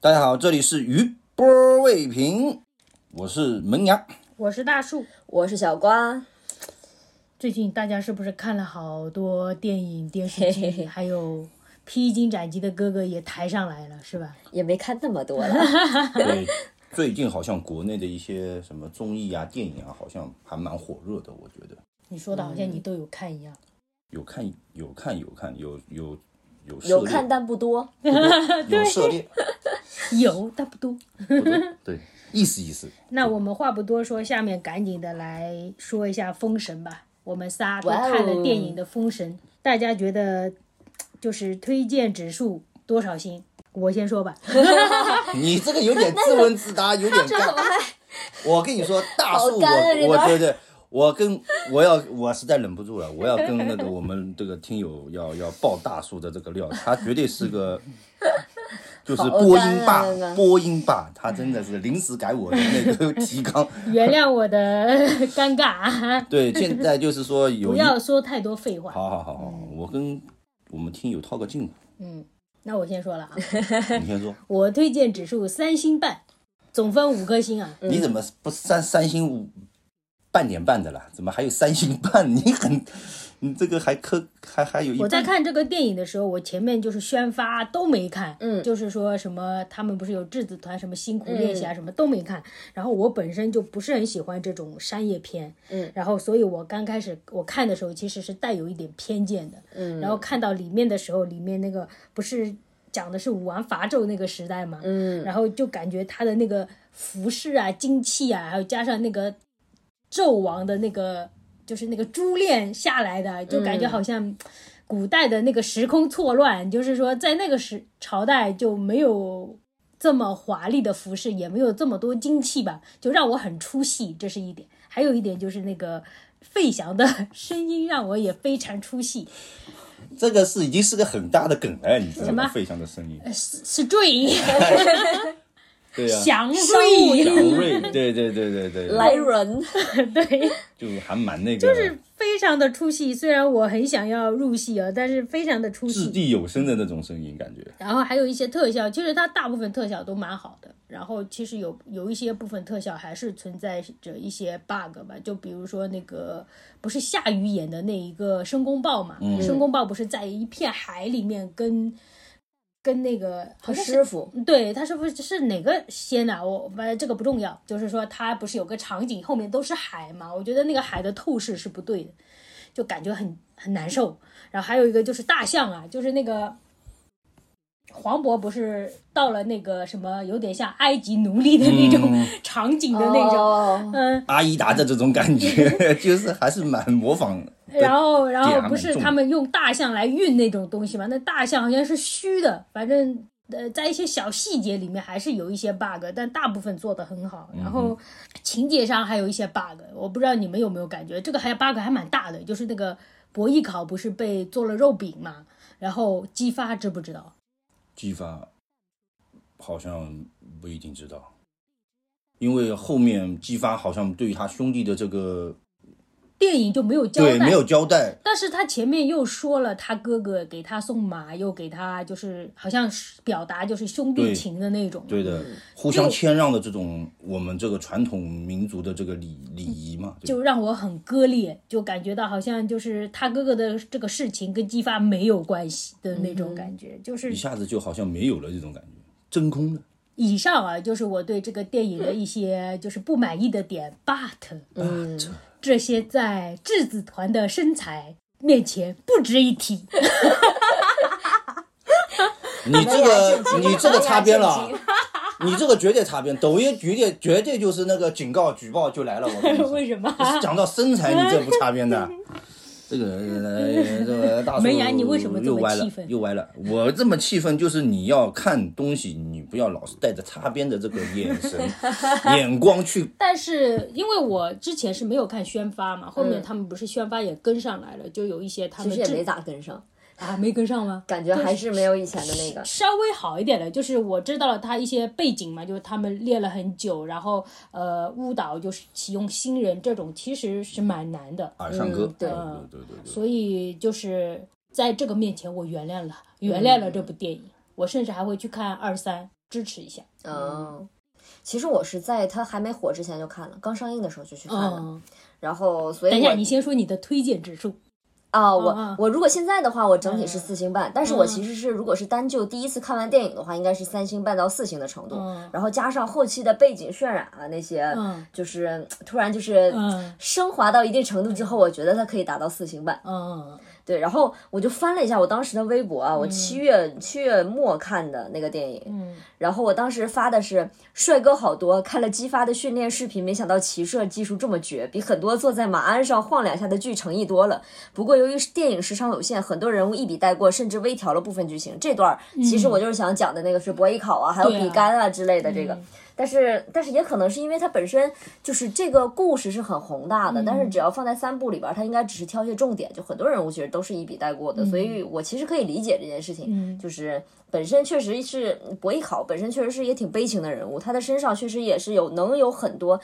大家好，这里是余波未平，我是门牙。我是大树。我是小瓜，最近大家是不是看了好多电影、电视剧，还有披荆斩棘的哥哥也抬上来了，是吧？也没看那么多了。对，最近好像国内的一些什么综艺啊、电影啊，好像还蛮火热的。我觉得你说的好像你都有看一样。有看有看有看有有有有看但不多。有涉猎，有，但不多。对，意思意思。那我们话不多说，下面赶紧的来说一下《封神》吧。我们仨都看了电影的《封神》，大家觉得就是推荐指数多少星？我先说吧，你这个有点自问自答，有点干。我跟你说，大树我我段对对，我跟我要我实在忍不住了，我要跟那个我们这个听友要要爆大叔的这个料，他绝对是个。就是好播音霸那个，播音霸，他真的是临时改我的那个 提纲。原谅我的尴尬，对，现在就是说有不，要说太多废话。好好好好，我跟我们听友套个近乎，嗯那我先说了啊，你先说，我推荐指数三星半，总分五颗星啊。你怎么不三三星五半年半的啦？怎么还有三星半？你很，你这个还科还还有一我在看这个电影的时候，我前面就是宣发都没看，嗯就是说什么他们不是有质子团什么辛苦练习啊，什么都没看。然后我本身就不是很喜欢这种商业片，嗯，然后所以我刚开始我看的时候其实是带有一点偏见的，嗯然后看到里面的时候，里面那个不是讲的是武王伐纣那个时代嘛，嗯，然后就感觉他的那个服饰啊、精气啊，还有加上那个纣王的那个就是那个珠链下来的，就感觉好像古代的那个时空错乱，就是说在那个时朝代就没有。这么华丽的服饰，也没有这么多精器吧，就让我很出戏，这是一点。还有一点就是那个费翔的 声音让我也非常出戏，这个是已经是个很大的梗了，你知道吗？费翔的声音，是是坠 对啊，祥瑞，祥瑞，对对对对对，来人，对，就还蛮那个，就是非常的出戏。虽然我很想要入戏啊，但是非常的出戏。掷地有声的那种声音，感觉。然后还有一些特效，其实它大部分特效都蛮好的。然后其实有有一些部分特效还是存在着一些 bug 吧，就比如说那个不是夏雨演的那一个申公豹嘛，申公豹不是在一片海里面跟跟那个好他师傅，对，他师傅是是哪个仙啊？我反正这个不重要，就是说他不是有个场景后面都是海嘛？我觉得那个海的透视是不对的，就感觉很很难受。然后还有一个就是大象啊，就是那个黄渤不是到了那个什么有点像埃及奴隶的那种 场景的那种，哦嗯，阿依达的这种感觉，就是还是蛮模仿的。然后，然后不是他们用大象来运那种东西嘛？那大象好像是虚的，反正呃，在一些小细节里面还是有一些 bug，但大部分做得很好。然后情节上还有一些 bug，我不知道你们有没有感觉，这个还 bug 还蛮大的，就是那个博弈考不是被做了肉饼嘛？然后姬发知不知道？姬发好像不一定知道，因为后面姬发好像对于他兄弟的这个电影就没有交代，对没有交代，但是他前面又说了，他哥哥给他送马，又给他就是好像是表达就是兄弟情的那种。对的，互相谦让的这种我们这个传统民族的这个礼礼仪嘛，就让我很割裂，就感觉到好像就是他哥哥的这个事情跟姬发没有关系的那种感觉。就是一下子就好像没有了这种感觉，真空了。以上啊，就是我对这个电影的一些就是不满意的点，but 嗯，这些在质子团的身材面前不值一提。你这个 你这个擦边了啊，你这个绝对擦边，抖音绝对绝对就是那个警告举报就来了，我跟你说。为什么？讲到身材，你这不擦边的。这个呃这个大叔门牙你为什么这么又歪了气愤又歪了。我这么气愤，就是你要看东西，你不要老是带着擦边的这个眼神、眼光去。但是因为我之前是没有看宣发嘛，后面他们不是宣发也跟上来了，就有一些他们其实也没咋跟上，啊没跟上吗？感觉还是没有以前的那个。稍微好一点的，就是我知道了他一些背景嘛，就是他们练了很久，然后呃误导就是启用新人这种，其实是蛮难的。耳上歌，嗯对对对对对，所以就是在这个面前，我原谅了，原谅了这部电影。我甚至还会去看二三，支持一下。嗯，其实我是在他还没火之前就看了，刚上映的时候就去看了，嗯，然后所以等一下，你先说你的推荐指数。啊，我、嗯嗯。我如果现在的话，我整体是嗯四星半，但是我其实是如果是单就第一次看完电影的话，应该是三星半到四星的程度，嗯。然后加上后期的背景渲染啊那些，嗯。就是突然就是嗯。升华到一定程度之后，我觉得它可以达到四星半。嗯对，然后我就翻了一下我当时的微博啊，我七月七月末看的那个电影，嗯然后我当时发的是帅哥好多，看了姬发的训练视频，没想到骑射技术这么绝，比很多坐在马鞍上晃两下的剧诚意多了。不过由于电影时长有限，很多人物一笔带过，甚至微调了部分剧情。这段其实我就是想讲的那个是博弈考啊，还有比干啊之类的这个。但是，但是也可能是因为它本身就是这个故事是很宏大的，但是只要放在三部里边儿，它应该只是挑一些重点，就很多人物其实都是一笔带过的，所以我其实可以理解这件事情，嗯。就是本身确实是博弈考本身确实是也挺悲情的人物，他的身上确实也是有能有很多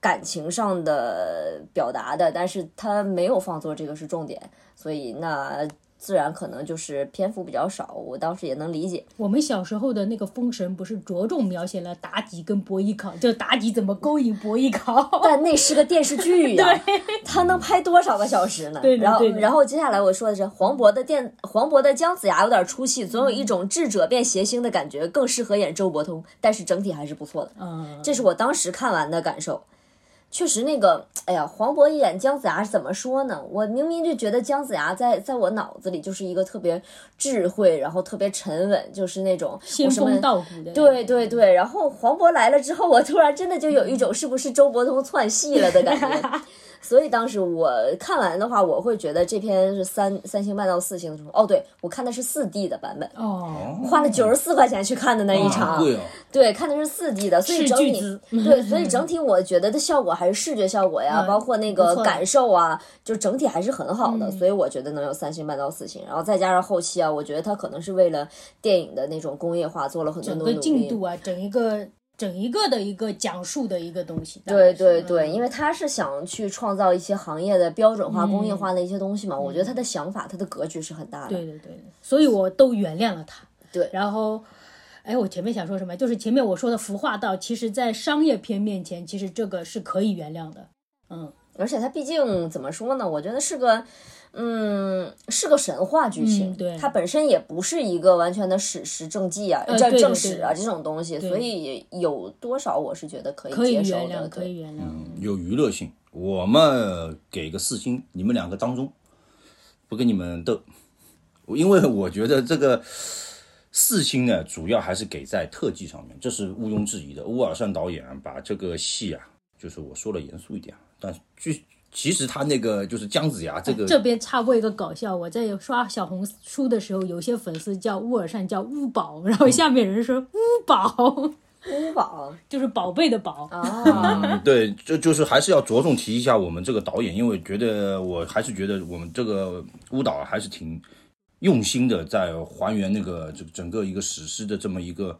感情上的表达的，但是他没有放作这个是重点，所以那自然可能就是篇幅比较少，我当时也能理解。我们小时候的那个《封神》不是着重描写了妲己跟伯邑考，就妲己怎么勾引伯邑考。但那是个电视剧呀，他能拍多少个小时呢？然后对的对的然后接下来我说的是黄渤的电黄渤的姜子牙有点出戏，总有一种智者变谐星的感觉，更适合演周伯通，但是整体还是不错的。嗯，这是我当时看完的感受。确实，那个，哎呀，黄渤演姜子牙是怎么说呢？我明明就觉得姜子牙在在我脑子里就是一个特别智慧，然后特别沉稳，就是那种仙风道骨的。对对对，然后黄渤来了之后，我突然真的就有一种是不是周伯通窜戏了的感觉。所以当时我看完的话，我会觉得这篇是三三星半到四星的时候。哦，对我看的是四 D 的版本，哦，花了九十四块钱去看的那一场。哦，对，看的是四 D 的，所以整体对，所以整体我觉得的效果还是视觉效果呀，嗯包括那个感受啊，就整体还是很好嗯的，所以我觉得能有三星半到四星，然后再加上后期啊，我觉得他可能是为了电影的那种工业化做了很多整个的努力。进度啊，整一个整一个的一个讲述的一个东西。对对嗯对，因为他是想去创造一些行业的标准化、工业化的一些东西嘛，我觉得他的想法、他的格局是很大的。嗯对对对，所以我都原谅了他。对然后，哎，我前面想说什么？就是前面我说的服化道，其实在商业片面前，其实这个是可以原谅的。嗯，而且它毕竟怎么说呢？我觉得是个，嗯，是个神话剧情。嗯对它本身也不是一个完全的史实正记啊、呃正史啊这种东西，所以有多少我是觉得可以接受的。原谅，可以原谅。有娱乐性。我们给个四星，你们两个当中不跟你们斗，因为我觉得这个四星呢，主要还是给在特技上面，这是毋庸置疑的。乌尔善导演啊把这个戏啊，就是我说的严肃一点啊，但据其实他那个就是姜子牙这个这边插播一个搞笑，我在刷小红书的时候，有些粉丝叫乌尔善叫乌宝，然后下面人说乌宝，乌宝？就是宝贝的宝。啊，嗯，对，这就是还是要着重提一下我们这个导演，因为觉得我还是觉得我们这个乌导还是挺用心的，在还原那个这整个一个史诗的这么一个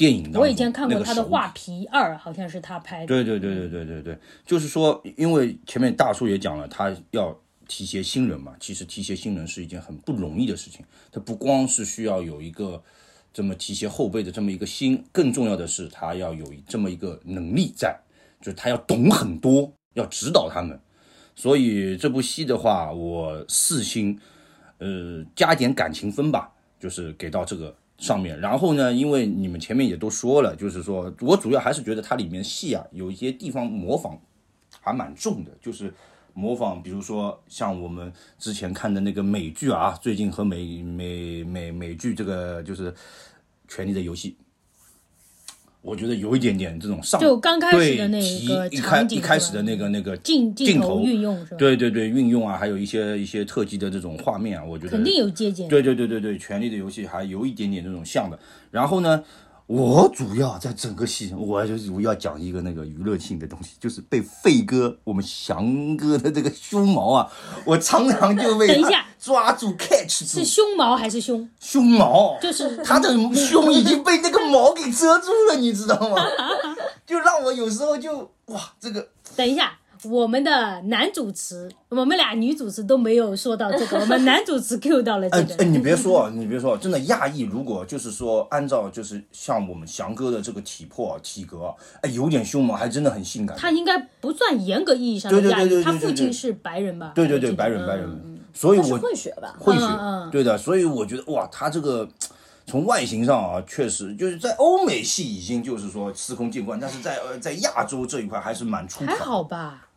电影当中。我以前看过他的《画皮二》，好像是他拍的。对对对对对对对，就是说，因为前面大叔也讲了，他要提携新人嘛，其实提携新人是一件很不容易的事情，他不光是需要有一个这么提携后辈的这么一个心，更重要的是他要有这么一个能力在，就是他要懂很多，要指导他们。所以这部戏的话，我四星，呃，加点感情分吧，就是给到这个上面。然后呢，因为你们前面也都说了，就是说我主要还是觉得它里面戏啊，有一些地方模仿还蛮重的，就是模仿，比如说像我们之前看的那个美剧啊，最近和美美美美剧这个就是《权力的游戏》。我觉得有一点点这种上，就刚开始的那个一开一开始的那个那个镜镜头运用是吧？，对对对，运用啊，还有一些一些特技的这种画面啊，我觉得肯定有借鉴。对对对对对，《权力的游戏》还有一点点这种像的。然后呢，我主要在整个戏，我就是我要讲一个那个娱乐性的东西，就是被费哥我们翔哥的这个胸毛啊，我常常就被他 等一下抓住 catch 住是胸毛还是胸？胸毛，就是他的胸已经被那个毛给遮住了，你知道吗？就让我有时候就哇，这个等一下，我们的男主持，我们俩女主持都没有说到这个，我们男主持 Q 到了这个。哎哎，你别说啊，你别说，真的亚裔，如果就是说按照就是像我们翔哥的这个体魄体格，哎，有点凶猛，还真的很性感。他应该不算严格意义上的亚裔，对对对对对他父亲是白人吧？对对对，白人白嗯人，所以我混血吧？混血，嗯嗯对的，所以我觉得哇，他这个从外形上啊，确实就是在欧美系已经就是说司空见惯，但是在呃在亚洲这一块还是蛮出还彩。好吧？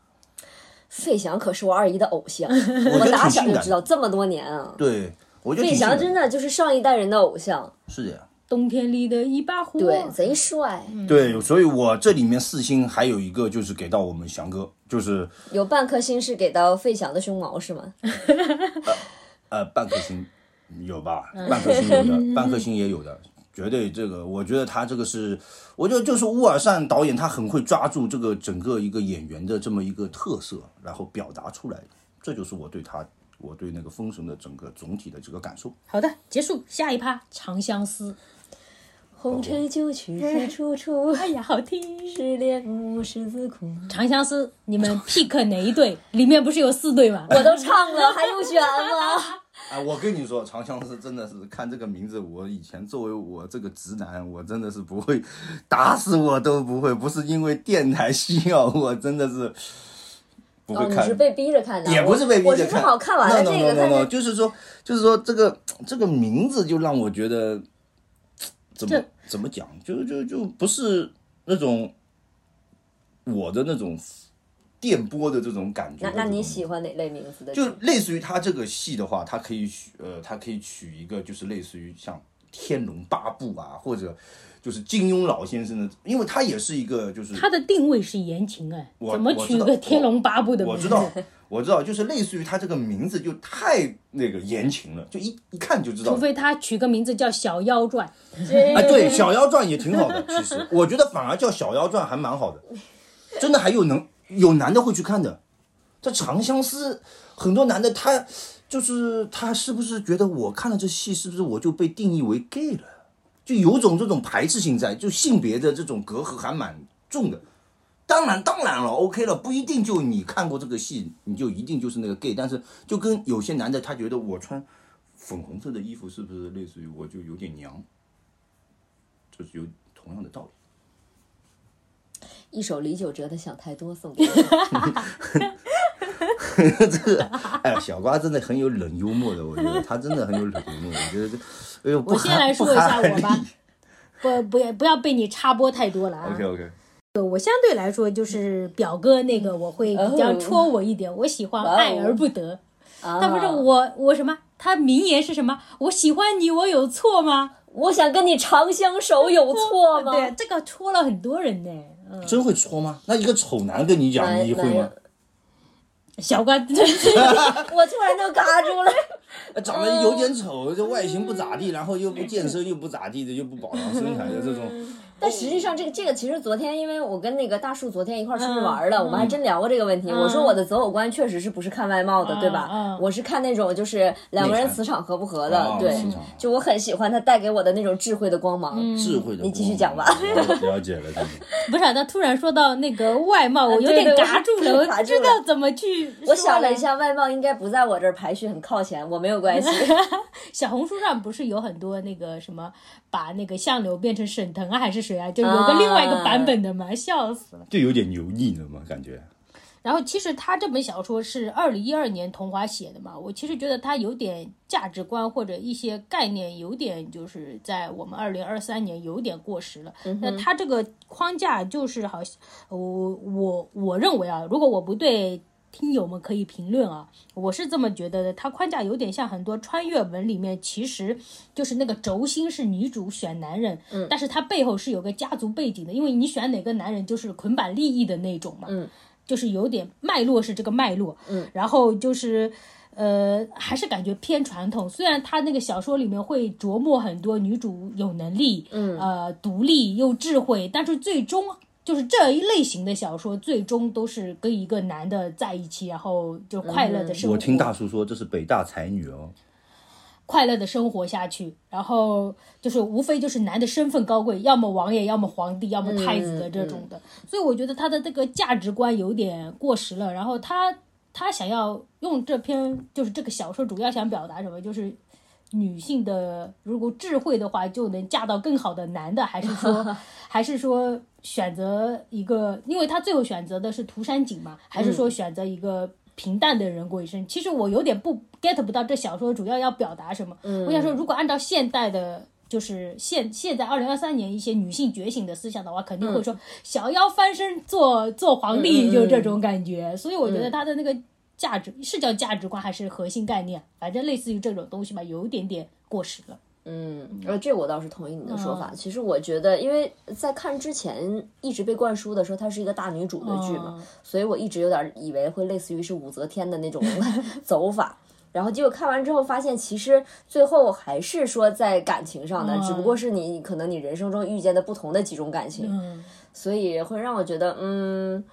费翔可是我二姨的偶像，我打小就知道，这么多年啊。对，我觉得费翔真的就是上一代人的偶像，是的。冬天里的一把火。对，贼帅，对，所以我这里面四星还有一个就是给到我们翔哥，就是有半颗星是给到费翔的胸毛是吗？呃半颗星有吧，半颗星有的，半颗星也有的，绝对这个，我觉得他这个是，我觉得就是乌尔善导演他很会抓住这个整个一个演员的这么一个特色，然后表达出来的，这就是我对他，我对那个封神的整个总体的这个感受。好的，结束下一趴《长相思》。红尘旧曲似楚楚，哎呀，好听！失恋无十字苦。长相思，你们 pick 哪一对？里面不是有四对吗？我都唱了，还用选吗？哎，我跟你说，长相思真的是看这个名字，我以前作为我这个直男，我真的是不会，打死我都不会，不是因为电台需要，我真的是不会哦，你看。是被逼着看的，也不是被逼着看，我是正好看完了 no, 这 no, 个，no, no, no, 着就是说，就是说这个这个名字就让我觉得怎么怎么讲，就就就不是那种我的那种电波的这种感觉那。那你喜欢哪类名字的？就类似于他这个戏的话，他可以取呃，他可以取一个就是类似于像《天龙八部》啊，或者就是金庸老先生的，因为他也是一个就是他的定位是言情哎，怎么取个天龙八部的名字？我知道，我知道，就是类似于他这个名字就太那个言情了，就一一看就知道除。非他取个名字叫《小妖传》，哎，对，《小妖传》也挺好的，其实我觉得反而叫《小妖传》还蛮好的，真的还有能有男的会去看的。这《长相思》，很多男的他就是他是不是觉得我看了这戏，是不是我就被定义为 gay 了？就有种这种排斥性在，就性别的这种隔阂还蛮重的。当然，当然了，OK 了，不一定就你看过这个戏，你就一定就是那个 gay。但是就跟有些男的，他觉得我穿粉红色的衣服，是不是类似于我就有点娘？就是有同样的道理。一首李玖哲的《想太多》送给你。这个，哎呀，小瓜真的很有冷幽默的，我觉得他真的很有冷幽默。我觉得这，哎呦，我先来说一下我吧不不要不要被你插播太多了啊。OK OK，我相对来说就是表哥那个我会比较戳我一点，我喜欢爱而不得。他他不是我我什么？他名言是什么？我喜欢你，我有错吗？我想跟你长相守，有错吗？对，这个戳了很多人呢。嗯，真会搓吗？那一个丑男跟你讲，你会吗？小关，我突然就卡住了。呃长得有点丑，这外形不咋地，然后又不健身，又不咋地的，又不保养身材的这种，但实际上，这个这个其实昨天，因为我跟那个大树昨天一块儿出去嗯玩了，我们还真聊过这个问题。嗯我说我的择偶观确实是不是看外貌的，对吧？嗯我是看那种就是两个人磁场合不合的，哦对。就我很喜欢他带给我的那种智慧的光芒。智慧的。你继续讲吧。了解了。不是、啊，他突然说到那个外貌，我有点嘎住了，我不知道怎么去我想了了一，下，外貌应该不在我这儿排序很靠前，我没有关系。小红书上不是有很多那个什么，把那个相柳变成沈腾啊，还是谁啊？就有个另外一个版本的嘛，笑死了。就有点油腻了嘛，感觉。然后其实他这本小说是二零一二年桐华写的嘛，我其实觉得他有点价值观或者一些概念有点就是在我们二零二三年有点过时了。那他这个框架就是好像我我我认为啊，如果我不对。听友们可以评论啊，我是这么觉得的。它框架有点像很多穿越文里面，其实就是那个轴心是女主选男人，嗯，但是它背后是有个家族背景的，因为你选哪个男人就是捆绑利益的那种嘛，嗯，就是有点脉络是这个脉络，嗯，然后就是。呃，还是感觉偏传统。虽然他那个小说里面会琢磨很多女主有能力，嗯呃，独立又智慧，但是最终就是这一类型的小说，最终都是跟一个男的在一起，然后就快乐的生活。我听大叔说这是北大才女哦，快乐的生活下去，然后就是无非就是男的身份高贵，要么王爷，要么皇帝，要么太子的这种的。所以我觉得他的这个价值观有点过时了。然后他他想要用这篇就是这个小说主要想表达什么，就是女性的如果智慧的话就能嫁到更好的男的，还是说 还是说选择一个，因为他最后选择的是涂山璟嘛，还是说选择一个平淡的人过一生？其实我有点不 get 不到这小说主要要表达什么。我想说，如果按照现代的。就是现现在二零二三年一些女性觉醒的思想的话，肯定会说小妖翻身做做皇帝，就这种感觉。所以我觉得他的那个价值是叫价值观还是核心概念，反正类似于这种东西吧，有一点点过时了。嗯，呃，这我倒是同意你的说法。其实我觉得，因为在看之前一直被灌输的时候，它是一个大女主的剧嘛，所以我一直有点以为会类似于是武则天的那种 走法。然后结果看完之后发现，其实最后还是说在感情上的，只不过是你可能你人生中遇见的不同的几种感情，所以会让我觉得，嗯，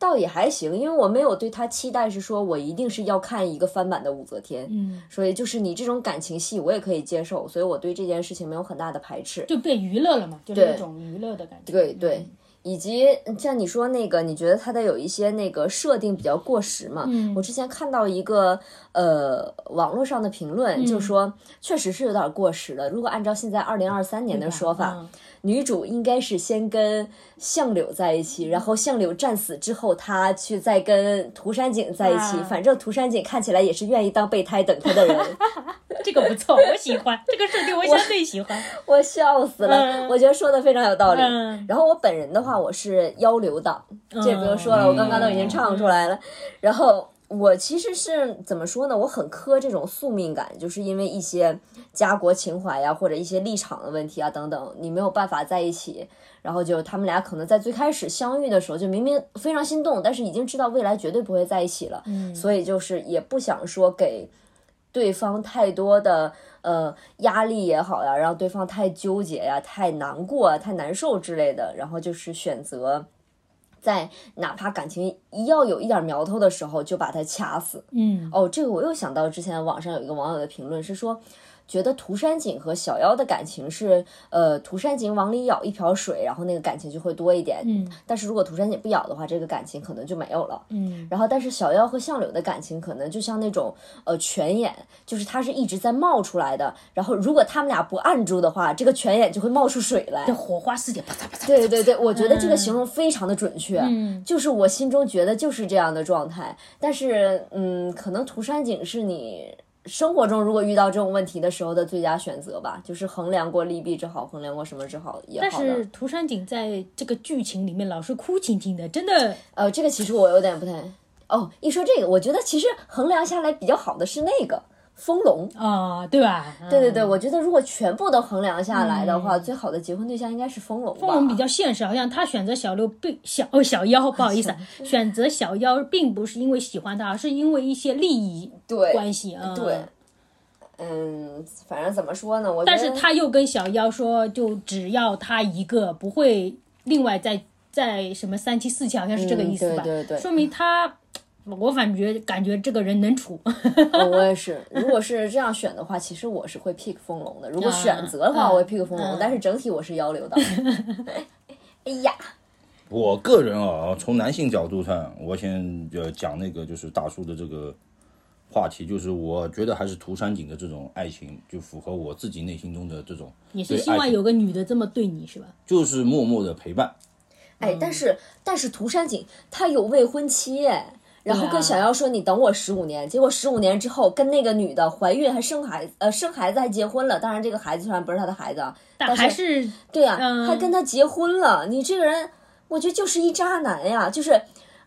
倒也还行，因为我没有对他期待是说我一定是要看一个翻版的武则天，嗯，所以就是你这种感情戏我也可以接受，所以我对这件事情没有很大的排斥，就被娱乐了嘛，就是一种娱乐的感觉，对对。以及像你说那个，你觉得它的有一些那个设定比较过时嘛？嗯，我之前看到一个呃网络上的评论，就说确实是有点过时了。如果按照现在二零二三年的说法，女主应该是先跟相柳在一起，然后相柳战死之后，她去再跟涂山璟在一起。反正涂山璟看起来也是愿意当备胎等她的人。这个不错，我喜欢 这个设定，我相对喜欢。我笑死了，我觉得说的非常有道理。然后我本人的话，我是妖流党，这不用说了，我刚刚都已经唱出来了。然后我其实是怎么说呢？我很磕这种宿命感，就是因为一些家国情怀呀，或者一些立场的问题啊等等，你没有办法在一起。然后就他们俩可能在最开始相遇的时候，就明明非常心动，但是已经知道未来绝对不会在一起了。嗯，所以就是也不想说给。对方太多的呃压力也好呀，让对方太纠结呀、太难过、太难受之类的，然后就是选择在哪怕感情一要有一点苗头的时候就把他掐死。嗯，哦，这个我又想到之前网上有一个网友的评论是说。觉得涂山璟和小妖的感情是，呃，涂山璟往里舀一瓢水，然后那个感情就会多一点。嗯，但是如果涂山璟不舀的话，这个感情可能就没有了。嗯，然后但是小妖和相柳的感情可能就像那种，呃，泉眼，就是它是一直在冒出来的。然后如果他们俩不按住的话，这个泉眼就会冒出水来，这火花四溅，啪嚓啪嚓。对对对，我觉得这个形容非常的准确。嗯，就是我心中觉得就是这样的状态。但是，嗯，可能涂山璟是你。生活中如果遇到这种问题的时候的最佳选择吧，就是衡量过利弊之好，衡量过什么之好也好。但是涂山璟在这个剧情里面老是哭唧唧的，真的。呃，这个其实我有点不太……哦，一说这个，我觉得其实衡量下来比较好的是那个。丰隆啊，对吧？对对对，我觉得如果全部都衡量下来的话，最好的结婚对象应该是丰隆。丰隆比较现实，好像他选择小六并 小哦小妖，不好意思，选择小妖并不是因为喜欢他，而是因为一些利益关系啊。对，嗯，反正怎么说呢，我但是他又跟小妖说，就只要他一个，不会另外再再什么三妻四妾，好像是这个意思吧？对对对，说明他。我感觉感觉这个人能处，我也是。如果是这样选的话，其实我是会 pick 风龙的。如果选择的话，我会 pick 风龙。但是整体我是幺流的。哎呀，我个人啊，从男性角度上，我先呃讲那个就是大叔的这个话题，就是我觉得还是涂山璟的这种爱情，就符合我自己内心中的这种。你是希望有个女的这么对你是吧？就是默默的陪伴。哎，但是但是涂山璟他有未婚妻哎。然后跟小妖说：“你等我十五年。”结果十五年之后，跟那个女的怀孕还生孩子，呃，生孩子还结婚了。当然，这个孩子虽然不是他的孩子，但还是对呀，还跟他结婚了。你这个人，我觉得就是一渣男呀，就是。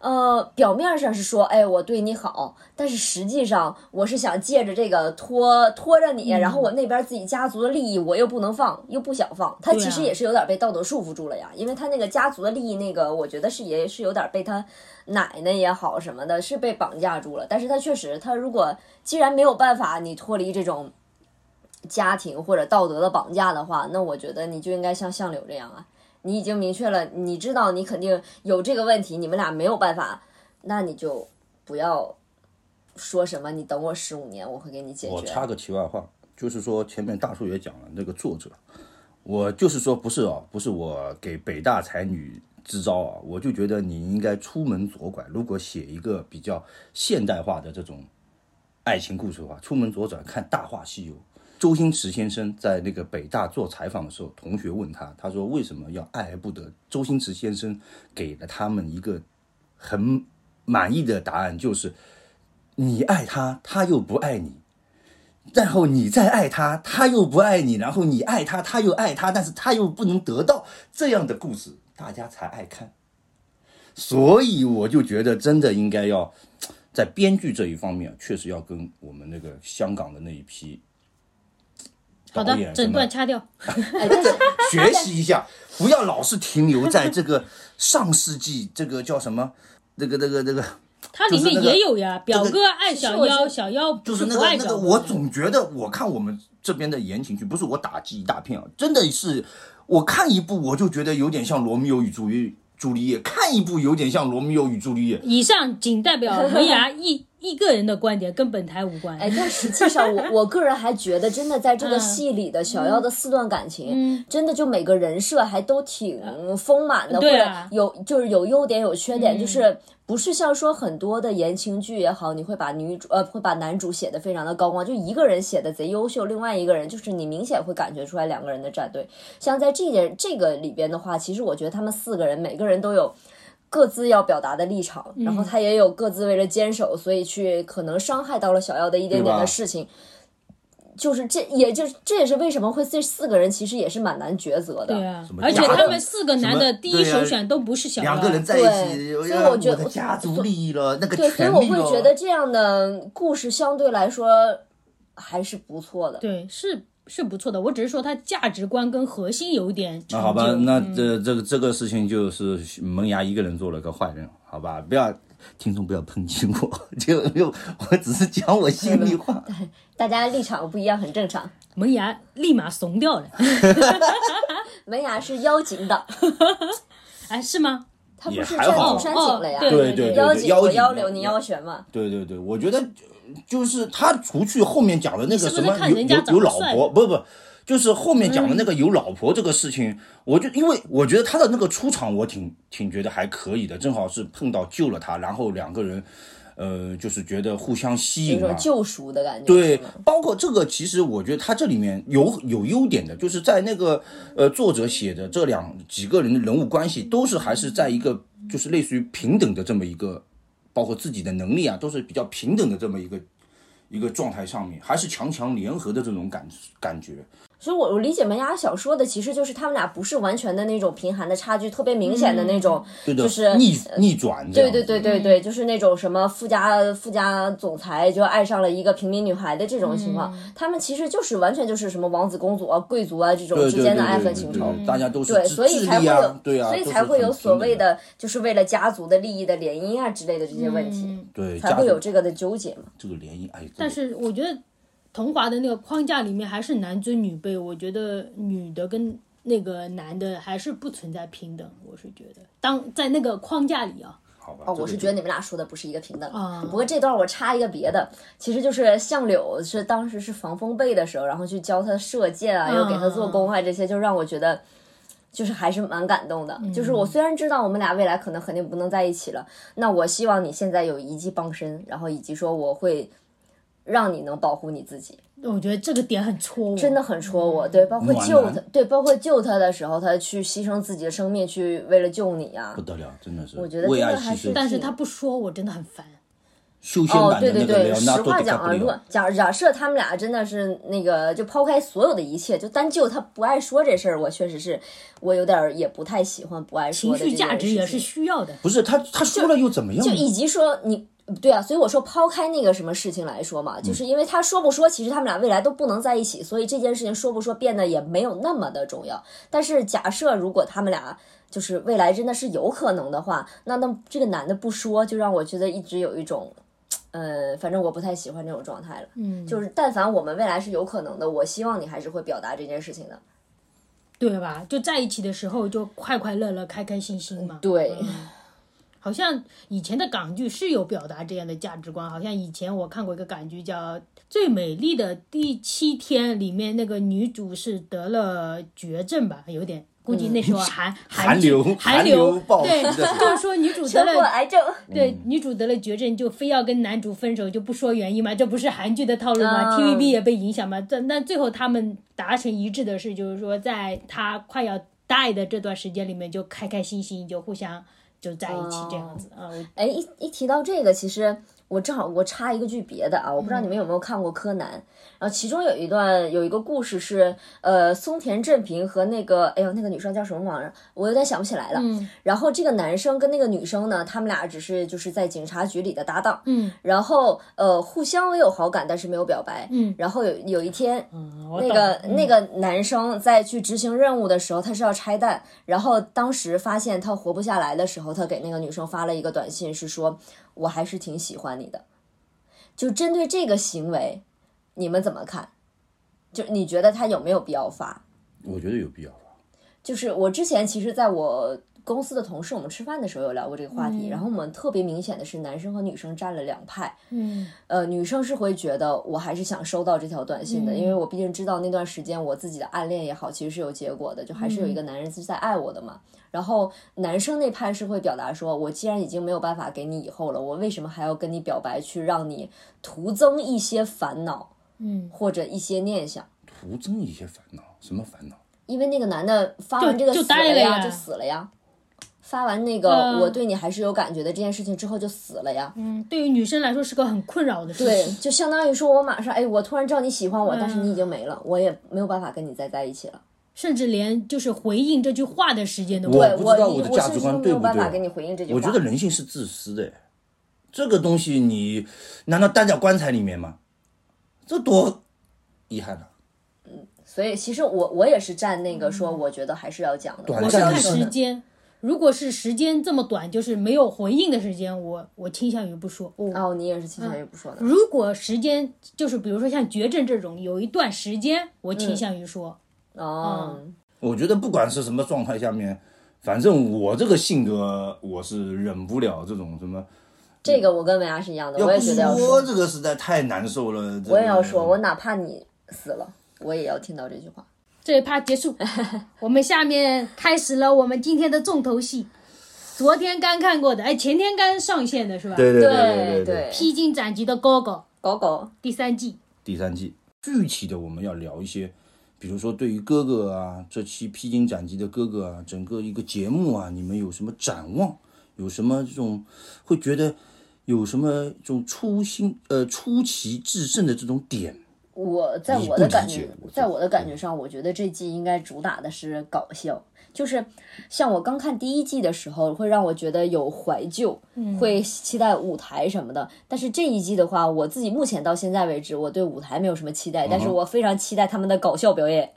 呃，表面上是说，哎，我对你好，但是实际上我是想借着这个拖拖着你，然后我那边自己家族的利益我又不能放，又不想放，他其实也是有点被道德束缚住了呀，因为他那个家族的利益，那个我觉得是也是有点被他奶奶也好什么的，是被绑架住了。但是他确实，他如果既然没有办法你脱离这种家庭或者道德的绑架的话，那我觉得你就应该像相柳这样啊。你已经明确了，你知道你肯定有这个问题，你们俩没有办法，那你就不要说什么，你等我十五年，我会给你解决。我插个题外话，就是说前面大叔也讲了，那个作者，我就是说不是哦，不是我给北大才女支招啊，我就觉得你应该出门左拐，如果写一个比较现代化的这种爱情故事的话，出门左转看《大话西游》。周星驰先生在那个北大做采访的时候，同学问他，他说为什么要爱而不得？周星驰先生给了他们一个很满意的答案，就是你爱他，他又不爱你，然后你再爱他，他又不爱你，然后你爱他，他又爱他，但是他又不能得到这样的故事，大家才爱看。所以我就觉得，真的应该要在编剧这一方面，确实要跟我们那个香港的那一批好的整段掐掉。哎，但是 学习一下，不要老是停留在这个上世纪这个叫什么，这个这个这个，它里面也有呀，表哥爱小妖，小妖就是那个那个，我。总觉得我看我们这边的言情剧，不是我打击一大片啊，真的是我看一部我就觉得有点像罗密欧与朱丽朱丽叶，看一部有点像罗密欧与朱丽叶。以上仅代表门牙一 一个人的观点，跟本台无关。哎，但实际上我 我个人还觉得，真的在这个戏里的小妖的四段感情，嗯真的就每个人设还都挺丰满的，或者有就是有优点有缺嗯点，就是不是像说很多的言情剧也好，你会把女主呃会把男主写的非常的高光，就一个人写的贼优秀，另外一个人就是你明显会感觉出来两个人的站队。像在这件这个里边的话，其实我觉得他们四个人每个人都有。各自要表达的立场，然嗯后他也有各自为了坚守，所以去可能伤害到了小妖的一点点的事情。就是这，也就是这也是为什么会这四个人其实也是蛮难抉择的。对啊，而且他们四个男的第一首选都不是小妖，两个人在一起，对所以呃我觉得的家族利益了，那个对，所以。我会觉得这样的故事相对来说还是不错的。对，是是不错的。我只是说他价值观跟核心有一点。那好吧，那嗯这这个这个事情就是萌芽一个人做了个坏人，好吧？不要听众不要抨击我，就就我只是讲我心里话。大家立场不一样，很正常。门牙立马怂掉了。门牙是妖精的，哎，是吗？他不是占还好主山井了呀？哦对对对妖精妖精我妖流，你妖玄嘛？对对对，我觉得就是他除去后面讲的那个什么有有有老婆，不不，就是后面讲的那个有老婆这个事情，我就因为我觉得他的那个出场我挺挺觉得还可以的，正好是碰到救了他，然后两个人呃就是觉得互相吸引嘛。有种救赎的感觉。对，包括这个，其实我觉得他这里面有有优点的，就是在那个呃作者写的这两几个人的人物关系，都是还是在一个就是类似于平等的这么一个，包括自己的能力啊，都是比较平等的这么一个一个状态上面，还是强强联合的这种感感觉。所以我我理解门牙小说的，其实就是他们俩不是完全的那种贫寒的差距，特别明显的那种，对的，就是逆逆转对。对对对对，就是那种什么富家富家总裁就爱上了一个平民女孩的这种情况，他们其实就是完全就是什么王子公主啊、贵族啊这种之间的爱恨情仇。大家都是对，所以才会有，啊，对啊，所以才会有所谓的，就是为了家族的利益的联姻啊之类的这些问题，嗯对，才会有这个的纠结嘛。这个联姻，哎，但是我觉得童华的那个框架里面还是男尊女卑，我觉得女的跟那个男的还是不存在平等，我是觉得。当在那个框架里啊，好吧，哦，我是觉得你们俩说的不是一个平等。啊。不过这段我插一个别的，其实就是相柳是当时是防风背的时候，然后去教他射箭啊，又给他做工啊，这些就让我觉得。就是还是蛮感动的，就是我虽然知道我们俩未来可能肯定不能在一起了，那我希望你现在有一技傍身，然后以及说我会让你能保护你自己，我觉得这个点很戳我，真的很戳我。对，包括救他，对，包括救他的时候，他去牺牲自己的生命去为了救你啊不。得了，真的是我觉得为真的还是爱牺牲。但是他不说，我真的很烦。修仙哦，版的那个对对对，实话讲啊，如果假假设他们俩真的是那个，就抛开所有的一切，就单就他不爱说这事儿，我确实是我有点儿也不太喜欢不爱说情绪的这件价值也是需要的。不是他他说了又怎么样呢？就以及说你对啊，所以我说抛开那个什么事情来说嘛，就是因为他说不说，其实他们俩未来都不能在一起，所以这件事情说不说变得也没有那么的重要。但是假设如果他们俩就是未来真的是有可能的话，那那这个男的不说，就让我觉得一直有一种。呃，反正我不太喜欢这种状态了。嗯，就是但凡我们未来是有可能的，我希望你还是会表达这件事情的。对吧？就在一起的时候就快快乐乐、开开心心嘛。对，好像以前的港剧是有表达这样的价值观，好像以前我看过一个港剧叫《最美丽的第七天》，里面那个女主是得了绝症吧，有点。估计那时候韩韩 流韩流对，就是说女主得了癌症，对，女主得了绝症，就非要跟男主分手，就不说原因嘛，这不是韩剧的套路嗯吗、t v b 也被影响嘛。但但最后他们达成一致的是，就是说在他快要 die 的这段时间里面，就开开心心，就互相就在一起这样子哎，一一提到这个，其实我正好我插一个剧别的啊，我不知道你们有没有看过柯南，然后其中有一段有一个故事是，呃，松田正平和那个，哎呦，那个女生叫什么玩意儿，我有点想不起来了。嗯。然后这个男生跟那个女生呢，他们俩只是就是在警察局里的搭档，嗯。然后呃互相有好感，但是没有表白。嗯。然后有有一天，嗯，那懂个那个男生在去执行任务的时候，他是要拆弹，然后当时发现他活不下来的时候，他给那个女生发了一个短信，是说我还是挺喜欢你的。就针对这个行为，你们怎么看？就你觉得他有没有必要发？我觉得有必要发。就是我之前其实在我公司的同事，我们吃饭的时候有聊过这个话题，然后我们特别明显的是男生和女生占了两派。嗯呃，女生是会觉得我还是想收到这条短信的，因为我毕竟知道那段时间我自己的暗恋也好，其实是有结果的，就还是有一个男人是在爱我的嘛。然后男生那派是会表达说，我既然已经没有办法给你以后了，我为什么还要跟你表白，去让你徒增一些烦恼嗯，或者一些念想？徒增一些烦恼，什么烦恼？因为那个男的发完这个就死了呀，呆了呀就死了呀。发完那个、嗯我对你还是有感觉的这件事情之后就死了呀。嗯，对于女生来说是个很困扰的事情对情。，就相当于说我马上哎，我突然知道你喜欢我，但是你已经没了，我也没有办法跟你再在一起了。甚至连就是回应这句话的时间都我没有对不知道我我我的价值观对不对有办法跟你回应这句话。我觉得人性是自私的，这个东西你难道待在棺材里面吗？这多遗憾啊！所以其实我我也是站那个说，我觉得还是要讲的。短我我是看暂的是时间，如果是时间这么短，就是没有回应的时间，我我倾向于不说。我哦，你也是倾向于不说的。如果时间就是比如说像绝症这种，有一段时间，我倾向于说。哦，我觉得不管是什么状态下面，反正我这个性格，我是忍不了这种什么。这个我跟维亚是一样的，我也觉得要说这个实在太难受了。我也要说，我哪怕你死了，我也要听到这句话。这一趴结束，我们下面开始了我们今天的重头戏。昨天刚看过的，哎，前天刚上线的是吧？对对对对对披荆斩棘的哥哥狗狗，第三季，第三季具体的我们要聊一些，比如说对于哥哥啊，这期披荆斩棘的哥哥啊，整个一个节目啊，你们有什么展望？有什么这种会觉得有什么这种初心呃出奇制胜的这种点？我在我的感觉在我的感觉上，我觉得这季应该主打的是搞笑。就是像我刚看第一季的时候，会让我觉得有怀旧，会期待舞台什么的。但是这一季的话，我自己目前到现在为止，我对舞台没有什么期待，但是我非常期待他们的搞笑表演，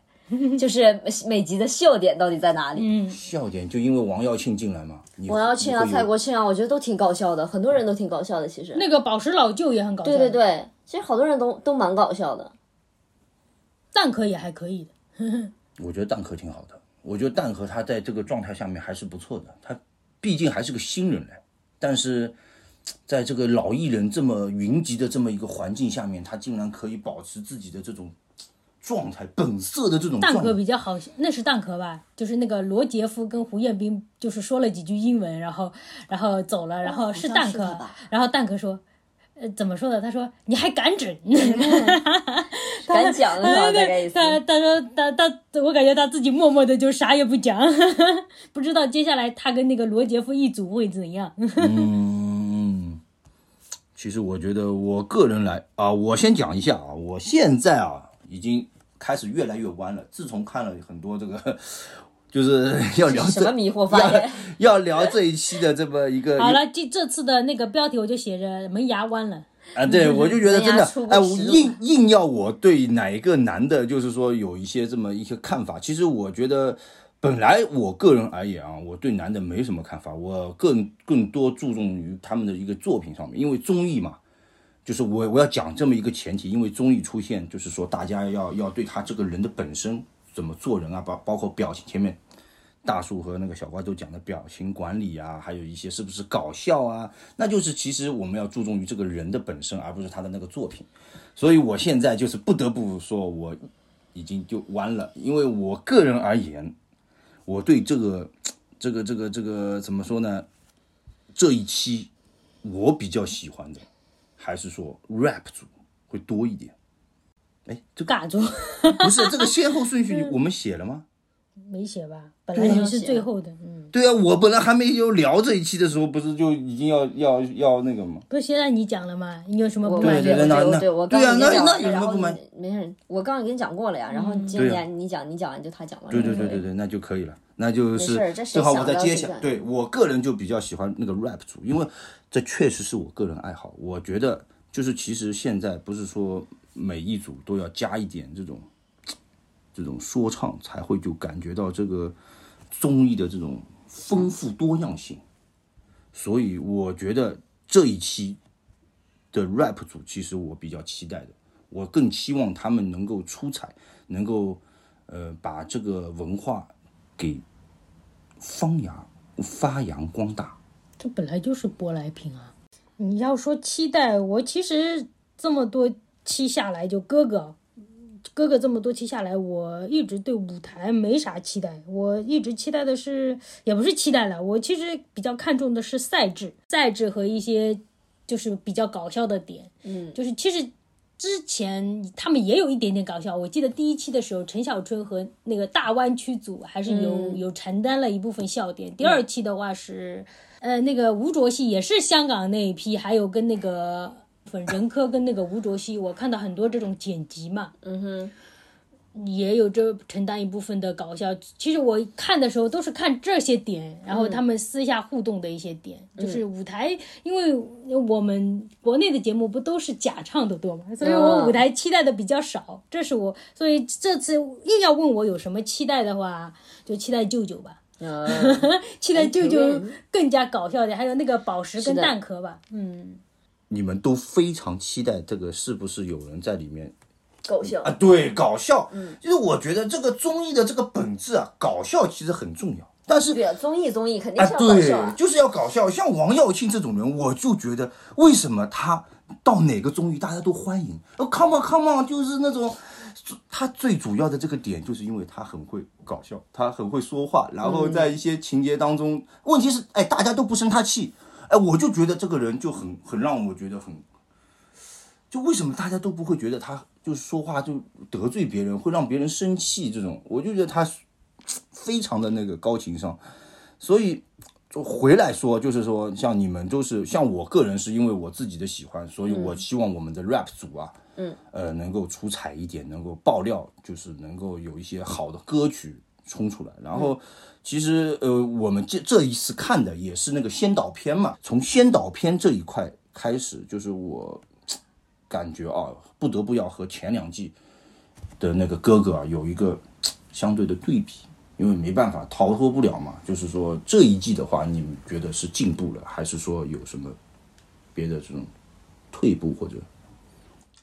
就是每集的笑点到底在哪里。嗯，笑点就因为王耀庆进来嘛，王耀庆啊，蔡国庆啊，我觉得都挺搞笑的，很多人都挺搞笑的。其实，那个宝石老舅也很搞笑。对对，对，其实好多人都都蛮搞笑的。蛋壳也还可以的。我觉得蛋壳挺好的，我觉得蛋壳他在这个状态下面还是不错的，他毕竟还是个新人嘞，但是在这个老艺人这么云集的这么一个环境下面，他竟然可以保持自己的这种状态，本色的这种蛋壳。比较好，那是蛋壳吧？就是那个罗杰夫跟胡彦斌，就是说了几句英文，然后然后走了，然后是蛋壳然后蛋壳说。呃，怎么说呢？他说：“你还敢整？” 敢讲是吧？大概意思。他他说他他，我感觉他自己默默的就啥也不讲，不知道接下来他跟那个罗杰夫一组会怎样。嗯，其实我觉得我个人来啊，我先讲一下啊，我现在啊已经开始越来越弯了。自从看了很多这个，就是 要聊这什么迷惑发言？要聊这一期的这么一个 好了，这这次的那个标题我就写着门牙弯了。啊，对我就觉得真的人家出，不哎，我硬硬要我对哪一个男的，就是说有一些这么一些看法。其实我觉得，本来我个人而言啊，我对男的没什么看法，我更更多注重于他们的一个作品上面，因为综艺嘛。就是我我要讲这么一个前提，因为综艺出现，就是说大家要要对他这个人的本身怎么做人啊，包包括表情前面大树和那个小瓜都讲的表情管理啊，还有一些是不是搞笑啊，那就是其实我们要注重于这个人的本身，而不是他的那个作品。所以我现在就是不得不说，我已经就完了，因为我个人而言，我对这个这个这个这个怎么说呢？这一期我比较喜欢的还是说 rap 组会多一点。哎，这个尬住不是这个先后顺序 我们写了吗？没写吧？本来你是最后的，嗯，对啊，我本来还没有聊这一期的时候，不是就已经要要要那个吗？不是现在你讲了吗？你有什么不满意对对对？那那对我刚对啊那那有什然后么不满你没事，我刚刚已经讲过了呀。然后今对啊年你讲，你讲完就他讲完。对对对对对，那就可以了。那就是正好我想再接下，对我个人就比较喜欢那个 rap 组，因为这确实是我个人爱好。我觉得就是其实现在不是说每一组都要加一点这种这种说唱，才会就感觉到这个综艺的这种丰富多样性。所以我觉得这一期的 rap 组，其实我比较期待的，我更期望他们能够出彩，能够呃把这个文化给发扬发扬光大。这本来就是舶来品啊！你要说期待，我其实这么多期下来，就哥哥，哥哥这么多期下来，我一直对舞台没啥期待，我一直期待的是，也不是期待了，我其实比较看重的是赛制，赛制和一些就是比较搞笑的点，嗯，就是其实。之前他们也有一点点搞笑，我记得第一期的时候，陈小春和那个大湾区组还是有、有承担了一部分笑点。第二期的话是，呃，那个吴卓羲也是香港那一批，还有跟那个粉任科跟那个吴卓羲，我看到很多这种剪辑嘛，嗯哼，也有这承担一部分的搞笑。其实我看的时候都是看这些点，然后他们私下互动的一些点，就是舞台，因为我们国内的节目不都是假唱的多嘛，所以我舞台期待的比较少。这是我，所以这次硬要问我有什么期待的话，就期待舅舅吧，呃，期待舅舅嗯更加搞笑点，还有那个宝石跟蛋壳吧，嗯。你们都非常期待这个是不是有人在里面搞笑啊？对，搞笑。嗯，就是我觉得这个综艺的这个本质啊，搞笑其实很重要，但是对啊，综艺综艺肯定要搞笑啊对，。就是要搞笑。像王耀庆这种人，我就觉得为什么他到哪个综艺大家都欢迎？哦，come on come on，就是那种他最主要的这个点，就是因为他很会搞笑，他很会说话，然后在一些情节当中，问题是，哎，大家都不生他气，哎，我就觉得这个人就很很让我觉得很，就为什么大家都不会觉得他就是说话就得罪别人，会让别人生气这种，我就觉得他非常的那个高情商。所以就回来说，就是说，像你们都是像我个人是因为我自己的喜欢，所以我希望我们的 rap 组啊，嗯，呃，能够出彩一点，能够爆料，就是能够有一些好的歌曲冲出来。然后，其实呃，我们这这一次看的也是那个先导片嘛，从先导片这一块开始，就是我感觉啊，不得不要和前两季的那个哥哥啊有一个相对的对比。因为没办法，逃脱不了嘛。就是说这一季的话，你们觉得是进步了，还是说有什么别的这种退步或者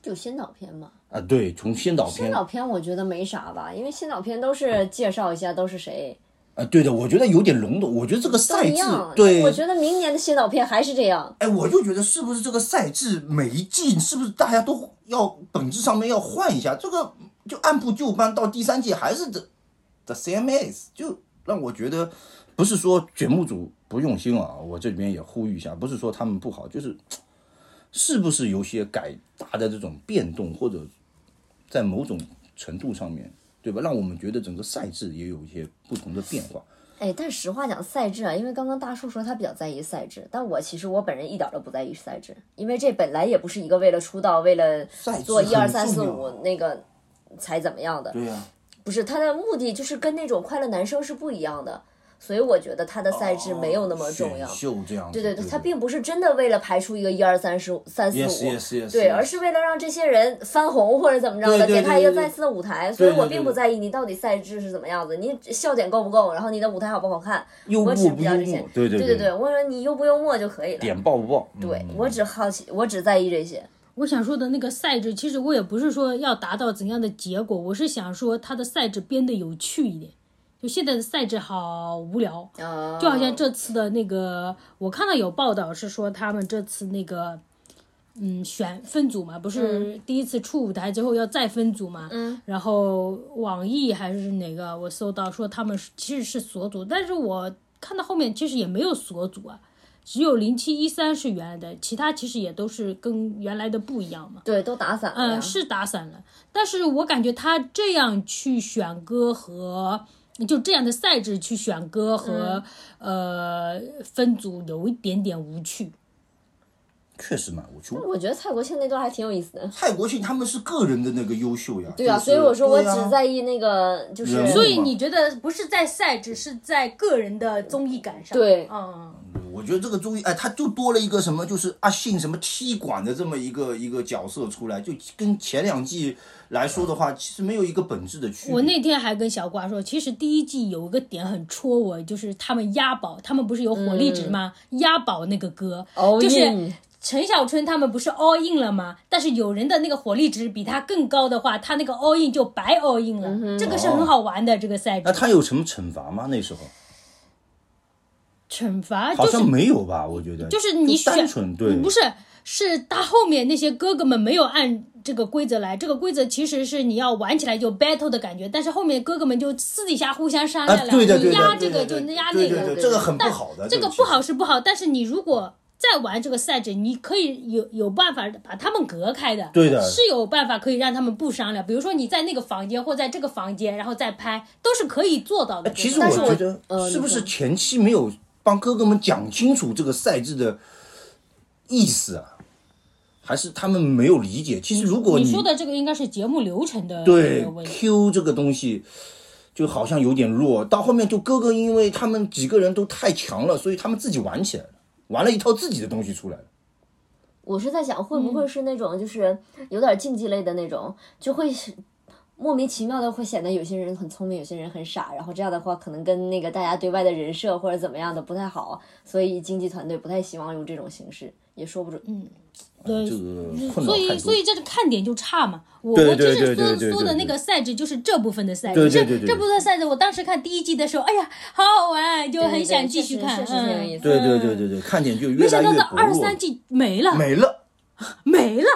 就先导片嘛，啊？对，从先导片先导片我觉得没啥吧，因为先导片都是介绍一下都是谁，啊，对的，我觉得有点笼统。我觉得这个赛制。对我，觉得明年的先导片还是这样。哎，我就觉得是不是这个赛制每一季是不是大家都要本质上面要换一下？这个就按部就班，到第三季还是这 the same as，就让我觉得不是说节目组不用心啊，我这里边也呼吁一下，不是说他们不好，就是是不是有些改大的这种变动，或者在某种程度上面，对吧？让我们觉得整个赛制也有一些不同的变化。哎，但实话讲，赛制啊，因为刚刚大树说他比较在意赛制，但我其实我本人一点都不在意赛制，因为这本来也不是一个为了出道、为了做一二三四五那个才怎么样的，对呀、不是他的目的就是跟那种快乐男生是不一样的，所以我觉得他的赛制没有那么重要。选秀这样，对对对对，他并不是真的为了排出一个一二三四五三四五 yes, yes, 对，yes. 而是为了让这些人翻红或者怎么着的，给他一个再次的舞台。所以我并不在意你到底赛制是怎么样子，你笑点够不够，然后你的舞台好不好看，幽默我只不幽比较这些默，。对对对对，我说你幽不幽默就可以了。点爆不爆？对嗯我只好奇，我只在意这些。我想说的那个赛制，其实我也不是说要达到怎样的结果，我是想说他的赛制编得有趣一点，就现在的赛制好无聊，啊，就好像这次的那个，我看到有报道是说他们这次那个，嗯，选分组嘛，不是第一次出舞台之后要再分组嘛，嗯，然后网易还是哪个，我搜到说他们是其实是锁组，但是我看到后面其实也没有锁组啊，只有零七一三是原来的，其他其实也都是跟原来的不一样嘛。对，都打散了。嗯，是打散了，但是我感觉他这样去选歌和就这样的赛制去选歌和、呃分组有一点点无趣。确实蛮无趣。我觉得蔡国庆那段还挺有意思的。蔡国庆他们是个人的那个优秀呀，对啊，就是所以我说我只在意那个，就是所以你觉得不是在赛制，是在个人的综艺感上？对嗯，我觉得这个综艺，哎，他就多了一个什么，就是阿信什么踢馆的这么一个一个角色出来，就跟前两季来说的话，其实没有一个本质的区别。我那天还跟小瓜说，其实第一季有一个点很戳我，就是他们押宝，他们不是有火力值吗？押宝那个歌，就是陈小春他们不是 all in 了吗？但是有人的那个火力值比他更高的话，他那个 all in 就白 all in 了，嗯这个是很好玩的这个赛制。那他有什么惩罚吗？那时候惩罚就是好像没有吧？我觉得就是你就单选纯对，不是是他后面那些哥哥们没有按这个规则来，这个规则其实是你要玩起来就 battle 的感觉，但是后面哥哥们就私底下互相商啊量，了，对的对的，你压这对的对个就压那个，对对对，这个很不好的，这个不好是不好，但是你如果再玩这个赛制，你可以有有办法把他们隔开的，对的是有办法可以让他们不商量。比如说你在那个房间或在这个房间，然后再拍，都是可以做到的。其实但是我我觉得呃是不是前期没有帮哥哥们讲清楚这个赛制的意思啊？还是他们没有理解？其实如果你说的这个应该是节目流程的对。Q 这个东西就好像有点弱，到后面就哥哥因为他们几个人都太强了，所以他们自己玩起来了，玩了一套自己的东西出来了。我是在想，会不嗯会是那种就是有点竞技类的那种，就会是莫名其妙的会显得有些人很聪明，有些人很傻，然后这样的话可能跟那个大家对外的人设或者怎么样的不太好，所以经纪团队不太希望用这种形式，也说不准。嗯对这，个所以所以这个看点就差嘛。我对我就是说说的那个赛制就是这部分的赛制，这这部分赛制，我当时看第一季的时候，哎呀，好好玩，就很想继续看。确实确实挺有意嗯，思对对对对对，看点就越没想来越到到二十薄弱三季没了，没了。没了。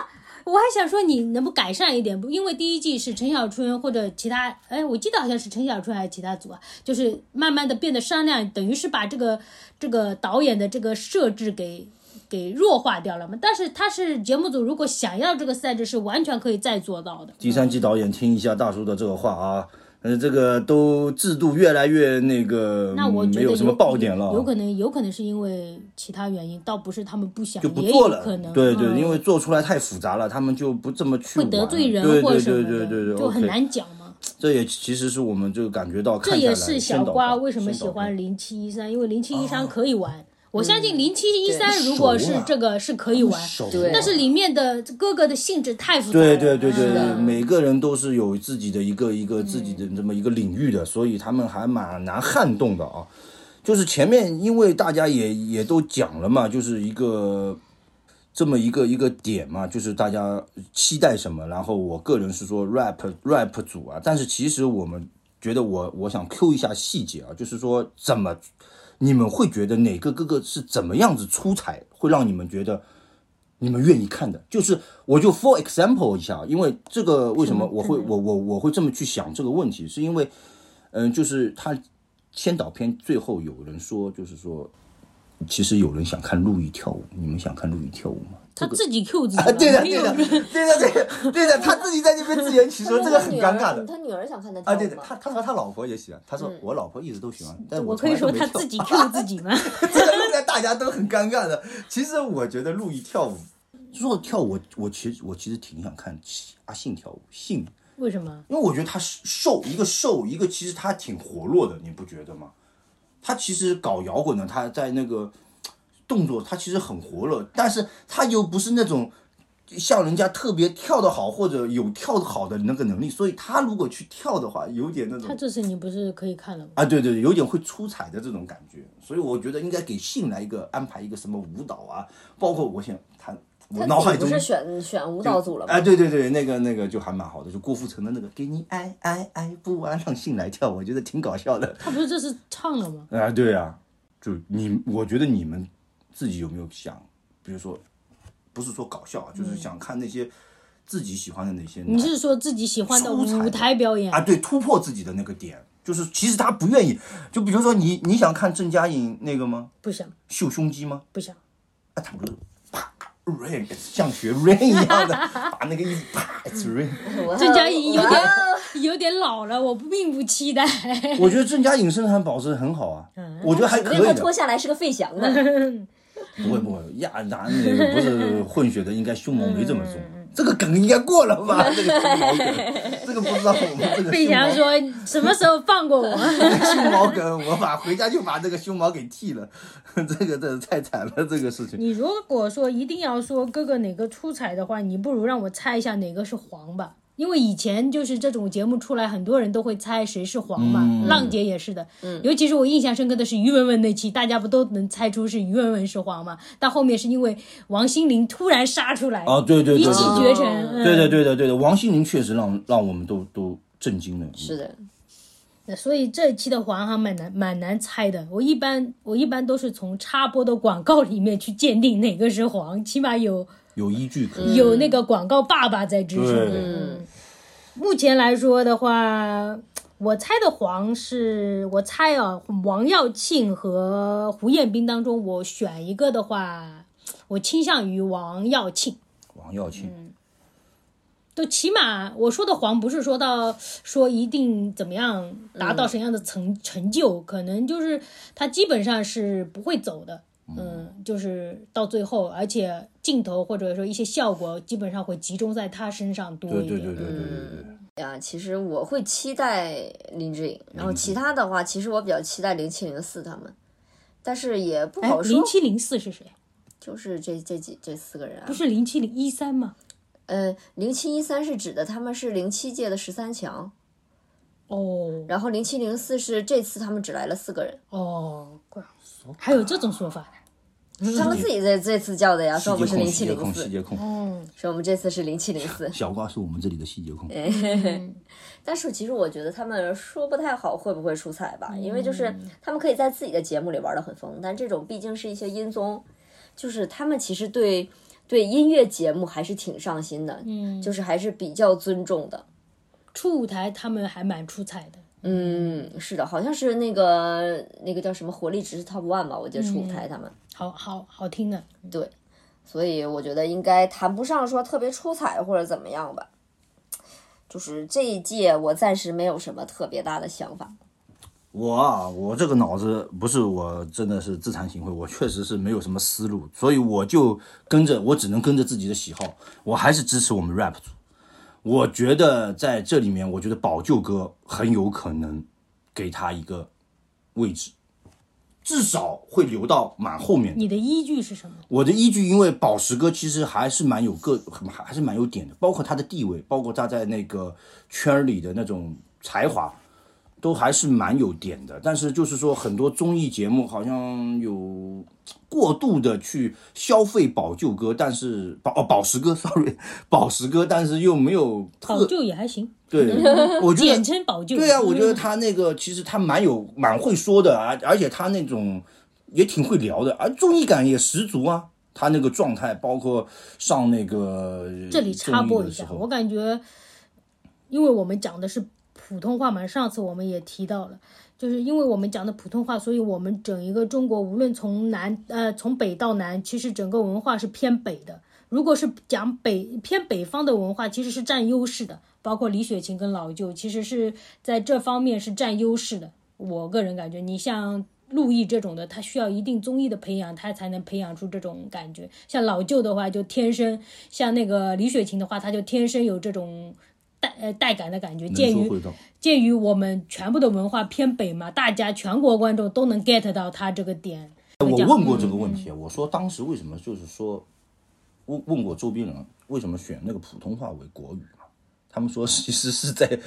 我还想说你能不改善一点不，因为第一季是陈小春或者其他，哎，我记得好像是陈小春还是其他组啊，就是慢慢的变得商量，等于是把这个这个导演的这个设置给给弱化掉了嘛。但是他是节目组，如果想要这个赛制，是完全可以再做到的。第三季导演听一下大叔的这个话啊，呃，这个都制度越来越那个，那我觉得没有什么爆点了，有可能有可能是因为其他原因，倒不是他们不想，就不做了可能。。对对，嗯因为做出来太复杂了，他们就不这么去会得罪人对对或什么的，对对对对，就很难讲嘛。这也其实是我们就感觉到看这也是小瓜为什么喜欢零七一三，因为零七一三可以玩。嗯我相信零七一三如果是这个是可以玩，但是里面的哥哥的性质太复杂了。对对对对对，每个人都是有自己的一个一个自己的这么一个领域的，所以他们还蛮难撼动的啊。就是前面因为大家也也都讲了嘛，就是一个这么一个一个点嘛，就是大家期待什么，然后我个人是说 rap rap 组啊，但是其实我们觉得我我想 Q 一下细节啊，就是说怎么你们会觉得哪个哥哥是怎么样子出彩，会让你们觉得你们愿意看的，就是我就 for example 一下，因为这个为什么我会我我我会这么去想这个问题，是因为嗯，就是他先导片最后有人说，就是说，其实有人想看陆毅跳舞，你们想看陆毅跳舞吗？他自己 Q 自己啊，对的，对的，对的，对的，对的，他自己在那边自圆其说，这个很尴尬的。他女儿想看他跳啊，对的，他他说他老婆也喜欢，他说我老婆一直都喜欢，但我从可以说他自己 Q 自己吗？这个弄得大家都很尴尬的。其实我觉得陆毅跳舞，说到跳舞，我我其实我其实挺想看阿信跳舞，信，为什么？因为我觉得他是瘦，一个瘦，一个其实他挺活络的，你不觉得吗？他其实搞摇滚的，他在那个动作，他其实很活络，但是他又不是那种像人家特别跳得好或者有跳得好的那个能力，所以他如果去跳的话，有点那种他这次你不是可以看了吗？啊，对对，有点会出彩的这种感觉，所以我觉得应该给信来一个安排一个什么舞蹈啊，包括我想他我脑海中不是选选舞蹈组了吗？哎，对对对，那个那个就还蛮好的，就郭富城的那个给你爱爱爱不完，让信来跳，我觉得挺搞笑的。他不是这是唱了吗？啊，对啊，就你，我觉得你们自己有没有想，比如说，不是说搞笑啊，就是想看那些自己喜欢的那些你是说自己喜欢的舞台表演？啊，对，突破自己的那个点，就是其实他不愿意，就比如说你你想看郑嘉颖那个吗？不想，秀胸肌吗？不想。啊，他不是啪 rain，像学 rain 一样的 把那个衣服啪 it's rain。郑嘉颖有点有点老了，我并不期待。我觉得郑嘉颖身材保持的很好啊，我觉得还可以脱。下来是个费翔呢。不会不会，亚男那个不是混血的，应该胸毛没这么重。这个梗应该过了吧？这个胸毛梗，这个不知道我们这个 费翔说：“什么时候放过我这个胸毛梗，我把回家就把这个胸毛给剃了。这个这太惨了，这个事？”情。你如果说一定要说哥哥哪个出彩的话，你不如让我猜一下哪个是黄吧。因为以前就是这种节目出来，很多人都会猜谁是黄嘛。嗯浪姐也是的，尤其是我印象深刻的是于文文那期，大家不都能猜出是于文文是黄嘛？到后面是因为王心凌突然杀出来，哦，对对对一骑对对绝尘。哦嗯对的对的对的，王心凌确实让让我们都都震惊了。是的，那所以这一期的黄还蛮难蛮难猜的。我一般我一般都是从插播的广告里面去鉴定哪个是黄，起码有有依据可以。有那个广告爸爸在支撑。对。嗯，目前来说的话，我猜的黄是我猜啊，王耀庆和胡彦斌当中，我选一个的话，我倾向于王耀庆。王耀庆，都起码我说的黄不是说到说一定怎么样达到什么样的成、成就，可能就是他基本上是不会走的，嗯，就是到最后，而且镜头或者说一些效果基本上会集中在他身上多一点。对对对对对对。呀，其实我会期待林志颖，然后其他的话，其实我比较期待零七零四他们，但是也不哎好，说零，七零四是谁？就是这这几这四个人啊不，是零七零一三吗？呃，零七一三是指的他们是零七届的十三强，哦然后零七零四是这次他们只来了四个人，哦，怪还有这种说法的。他们自己这这次叫的呀，说我们是零七细节控，零四，细节控，嗯，说我们这次是零七零四，小瓜是我们这里的细节控。但是其实我觉得他们说不太好会不会出彩吧，因为就是他们可以在自己的节目里玩的很疯，但这种毕竟是一些音综，就是他们其实对对音乐节目还是挺上心的，嗯，就是还是比较尊重的。初舞台他们还蛮出彩的。嗯，是的，好像是那个那个叫什么活力值是 Top One 吧，我记得初舞台他们、好好好听的，对，所以我觉得应该谈不上说特别出彩或者怎么样吧。就是这一届，我暂时没有什么特别大的想法。我啊，我这个脑子不是我真的是自惭形秽，我确实是没有什么思路，所以我就跟着，我只能跟着自己的喜好，我还是支持我们 rap 组。我觉得在这里面，我觉得宝舅哥很有可能给他一个位置，至少会留到蛮后面。你的依据是什么？我的依据，因为宝石哥其实还是蛮有个，还还是蛮有点的，包括他的地位，包括他在那个圈儿里的那种才华，都还是蛮有点的。但是就是说，很多综艺节目好像有过度的去消费宝舅哥，但是宝哦宝石哥，sorry，宝石哥，但是又没有保特舅也还行，对，我觉得简称宝舅。对啊，我觉得他那个其实他蛮有蛮会说的啊，而且他那种也挺会聊的，而综艺感也十足啊。他那个状态，包括上那个这里插播一下，我感觉，因为我们讲的是普通话嘛，上次我们也提到了，就是因为我们讲的普通话，所以我们整一个中国，无论从南呃从北到南，其实整个文化是偏北的。如果是讲北偏北方的文化，其实是占优势的，包括李雪琴跟老舅，其实是在这方面是占优势的。我个人感觉，你像陆毅这种的，他需要一定综艺的培养，他才能培养出这种感觉。像老舅的话，就天生；像那个李雪琴的话，他就天生有这种带呃带感的感觉。鉴于。鉴于我们全部的文化偏北嘛，大家全国观众都能 get 到他这个点。我问过这个问题，我说当时为什么就是说问问过周边人为什么选那个普通话为国语嘛？他们说其实是在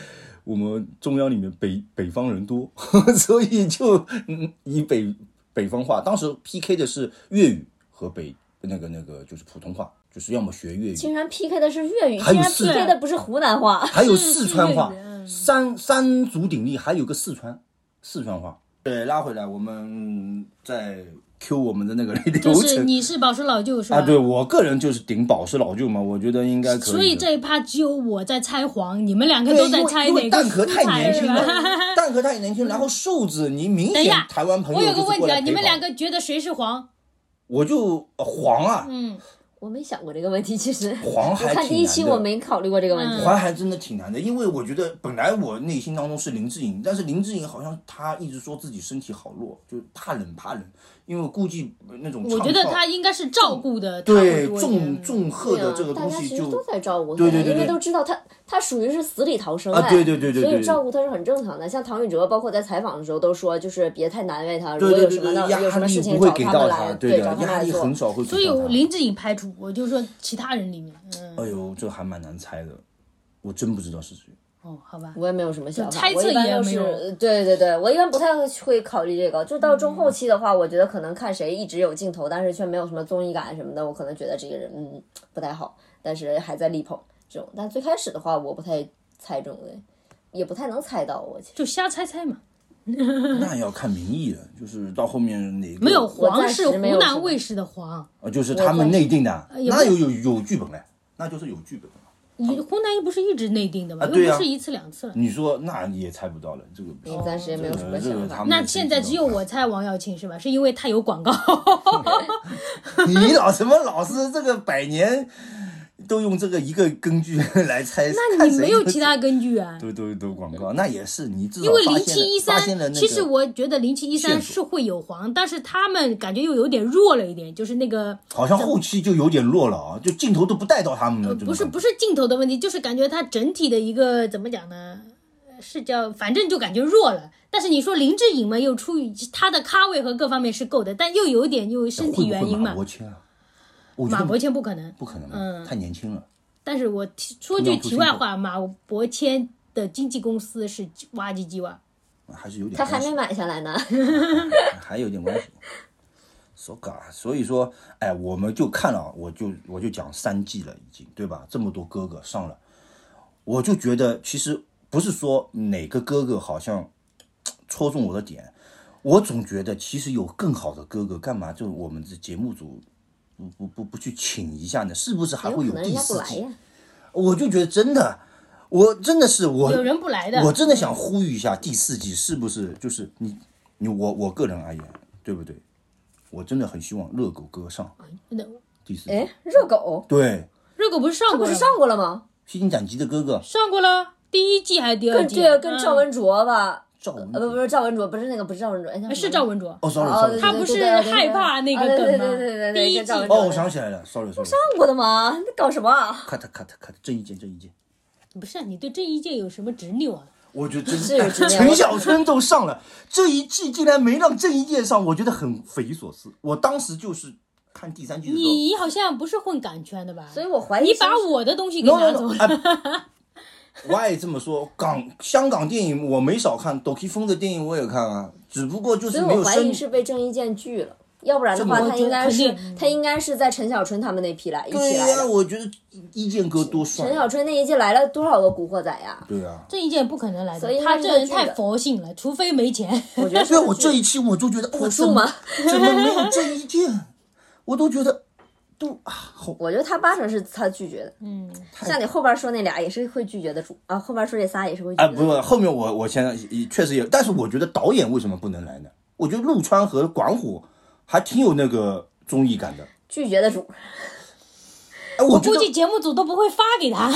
我们中央里面北北方人多，所以就嗯以北北方话。当时 PK 的是粤语和北那个那个就是普通话，就是要么学粤语，竟然 PK 的是粤语，还有竟然四 PK 的不是湖南话。还有四川话三三足鼎立，还有个四川四川话。对，拉回来，我们再 Q 我们的那个流就是你是宝石老舅是吧？啊。对我个人就是顶宝石老舅嘛，我觉得应该可以。所以这一趴只有我在猜黄，你们两个都在猜哪个蛋壳太年轻了？，蛋壳太年轻，然后瘦子你明显台湾朋友我有个问题啊，你们两个觉得谁是黄？我就呃黄啊，嗯，我没想过这个问题，其实 黄海看第一期挺难的我没考虑过这个问题。黄海真的挺难的，因为我觉得本来我内心当中是林志颖，但是林志颖好像他一直说自己身体好弱，就怕冷怕冷，因为我估计那种我觉得他应该是照顾的他对重。重贺的这个大东西就家其实都在照顾他，对对对对因为都知道他他属于是死里逃生啊哎对对对对所以照顾他是很正常的。像唐禹哲，包括在采访的时候都说，就是别太难为他，如对对对果有什么对，呢，有什么压力事情不会给到找他们来，他，对，的找他们压力来做。很少会给所以。林志颖排除，我就说其他人里面，嗯，哎呦，这还蛮难猜的，我真不知道是谁。哦，好吧，我也没有什么想法，猜测我一般都也没有是对对对，我一般不太会会考虑这个。就到中后期的话，我觉得可能看谁一直有镜头，但是却没有什么综艺感什么的，我可能觉得这个人嗯不太好，但是还在力捧这种。但最开始的话，我不太猜中的，也不太能猜到我。就瞎猜猜嘛。那要看民意了，就是到后面哪个没有黄是湖南卫视的黄，呃，就是他们内定的，那有有有剧本嘞，那就是有剧本的。你湖南又不是一直内定的嘛，又不是一次两次了。你说那也猜不到了，这个不行暂时也没有什么这个想法那现在只有我猜王耀庆是吧？是因为他有广告。你老什么老是这个百年都用这个一个根据 来猜，那你没有其他根据啊？都都都广告，那也是你至少因为零发现了七一三发现了，其实我觉得零七一三是会有黄，但是他们感觉又有点弱了一点，就是那个好像后期就有点弱了啊，就镜头都不带到他们不是不是镜头的问题，就是感觉它整体的一个怎么讲呢？呃是叫反正就感觉弱了。但是你说林志颖嘛，又出于他的咖位和各方面是够的，但又有一点又身体原因嘛。马伯骞不可能，不可能啊，嗯太年轻了。但是我提说句题外话，马伯骞的经纪公司是挖唧唧哇。还是有点他还没系买下来呢，还有点关系。so ga，所以说，哎，我们就看了，我就我就讲三季了，已经对吧？这么多哥哥上了，我就觉得其实不是说哪个哥哥好像戳中我的点，我总觉得其实有更好的哥哥，干嘛就我们这节目组不不不不去请一下呢？是不是还会有第四季？我就觉得真的，我真的是我有人不来的，我真的想呼吁一下，第四季是不是就是你你我我个人而言，对不对？我真的很希望热狗哥上第四季。哎，热狗，对，热狗不是上过了吗？他不是上过了吗？披荆斩棘的哥哥上过了，第一季还是第二季？跟赵文卓吧？赵文呃，不不是赵文卓，不是那个，不是赵文卓，是赵文卓。哦，sorry 他不是害怕那个啊对对梗吗对对对对，第一季哦，我想起来了，sorry sorry，上过的吗？你搞什么啊？cut cut cut，郑伊健郑伊健，不是你对郑伊健有什么执拗啊？我觉得真是 陈小春都上了，这一季竟然没让郑伊健上，我觉得很匪夷所思。我当时就是看第三季的时候，你好像不是混港圈的吧？所以我怀疑你把我的东西给拿 no 走 no，了。啊我也这么说，港香港电影我没少看，抖 K 风的电影我也看啊，只不过就是所以我怀疑是被郑伊健拒了，要不然的话，他应该是他应该是在陈小春他们那批来一对呀、起来的。我觉得一健哥多帅陈，小春那一届来了多少个古惑仔呀？对啊。郑伊健不可能来的，所以他这人太佛性了，除非没钱。我觉得是所以我这一期我就觉得朴朴树吗？怎么没有郑伊健？我都觉得都啊我觉得他八成是他拒绝的。嗯，像你后边说那俩也是会拒绝的主啊，后边说这仨也是会拒啊，绝的。不不，后面我我现在也确实也，但是我觉得导演为什么不能来呢？我觉得陆川和管虎还挺有那个综艺感的。拒绝的主，哎，我估计节目组都不会发给他。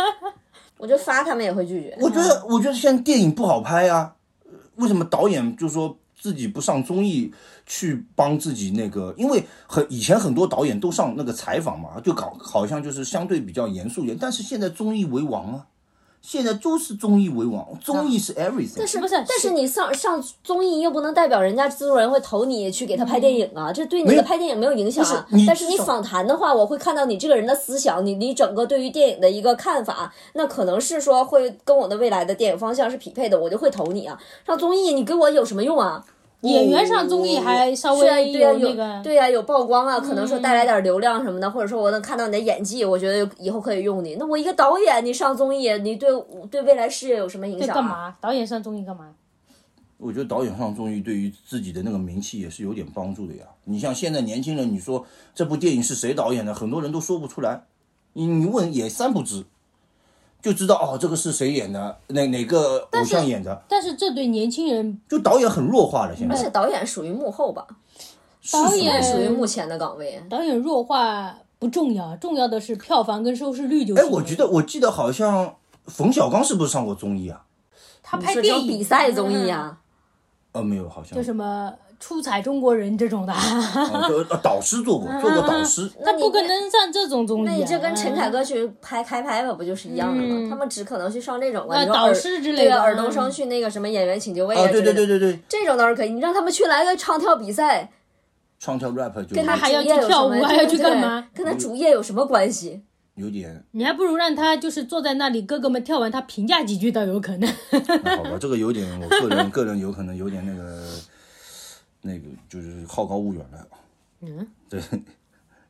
我觉得发他们也会拒绝。我觉得，我觉得现在电影不好拍呀、呃为什么导演就说自己不上综艺去帮自己那个？因为很以前很多导演都上那个采访嘛，就搞好像就是相对比较严肃一点。但是现在综艺为王啊，现在都是综艺为王，综艺是 everything。但是不是但是你上上综艺又不能代表人家制作人会投你去给他拍电影啊，这对你的拍电影没有影响啊是。但是你访谈的话，我会看到你这个人的思想，你你整个对于电影的一个看法，那可能是说会跟我的未来的电影方向是匹配的，我就会投你啊。上综艺你给我有什么用啊？演员上综艺还稍微对呀、有有那个，对呀、有曝光啊，可能说带来嗯点流量什么的，或者说我能看到你的演技，我觉得以后可以用你。那我一个导演，你上综艺，你对对未来事业有什么影响、啊？干？嘛？导演上综艺干嘛？我觉得导演上综艺对于自己的那个名气也是有点帮助的呀。你像现在年轻人，你说这部电影是谁导演的，很多人都说不出来。你你问也三不知，就知道哦，这个是谁演的，哪哪个偶像演的，但是这对年轻人，就导演很弱化了。现在而且导演属于幕后吧，导演属于目前的岗位。导演弱化不重要，重要的是票房跟收视率就行哎，我觉得我记得好像冯小刚是不是上过综艺啊？他拍电影比赛综艺嗯啊，呃，没有，好像就什么出彩中国人这种的，呃导师做过，做过导师。他那不可能上这种综艺、啊。那你这跟陈凯歌去拍开拍吧，不就是一样的吗？他们只可能去上这种啊，那导师之类的对啊，尔冬嗯升去那个什么演员请就位啊，对对对对对，这种倒是可以。你让他们去来个唱跳比赛，唱跳 rap 就跟他还要去跳舞还要去对干嘛？跟他主业有什么关系？有点你还不如让他就是坐在那里，哥哥们跳完，他评价几句倒有可能。那好吧，这个有点，我个人 个人有可能有点那个，那个就是好高骛远了。嗯，对，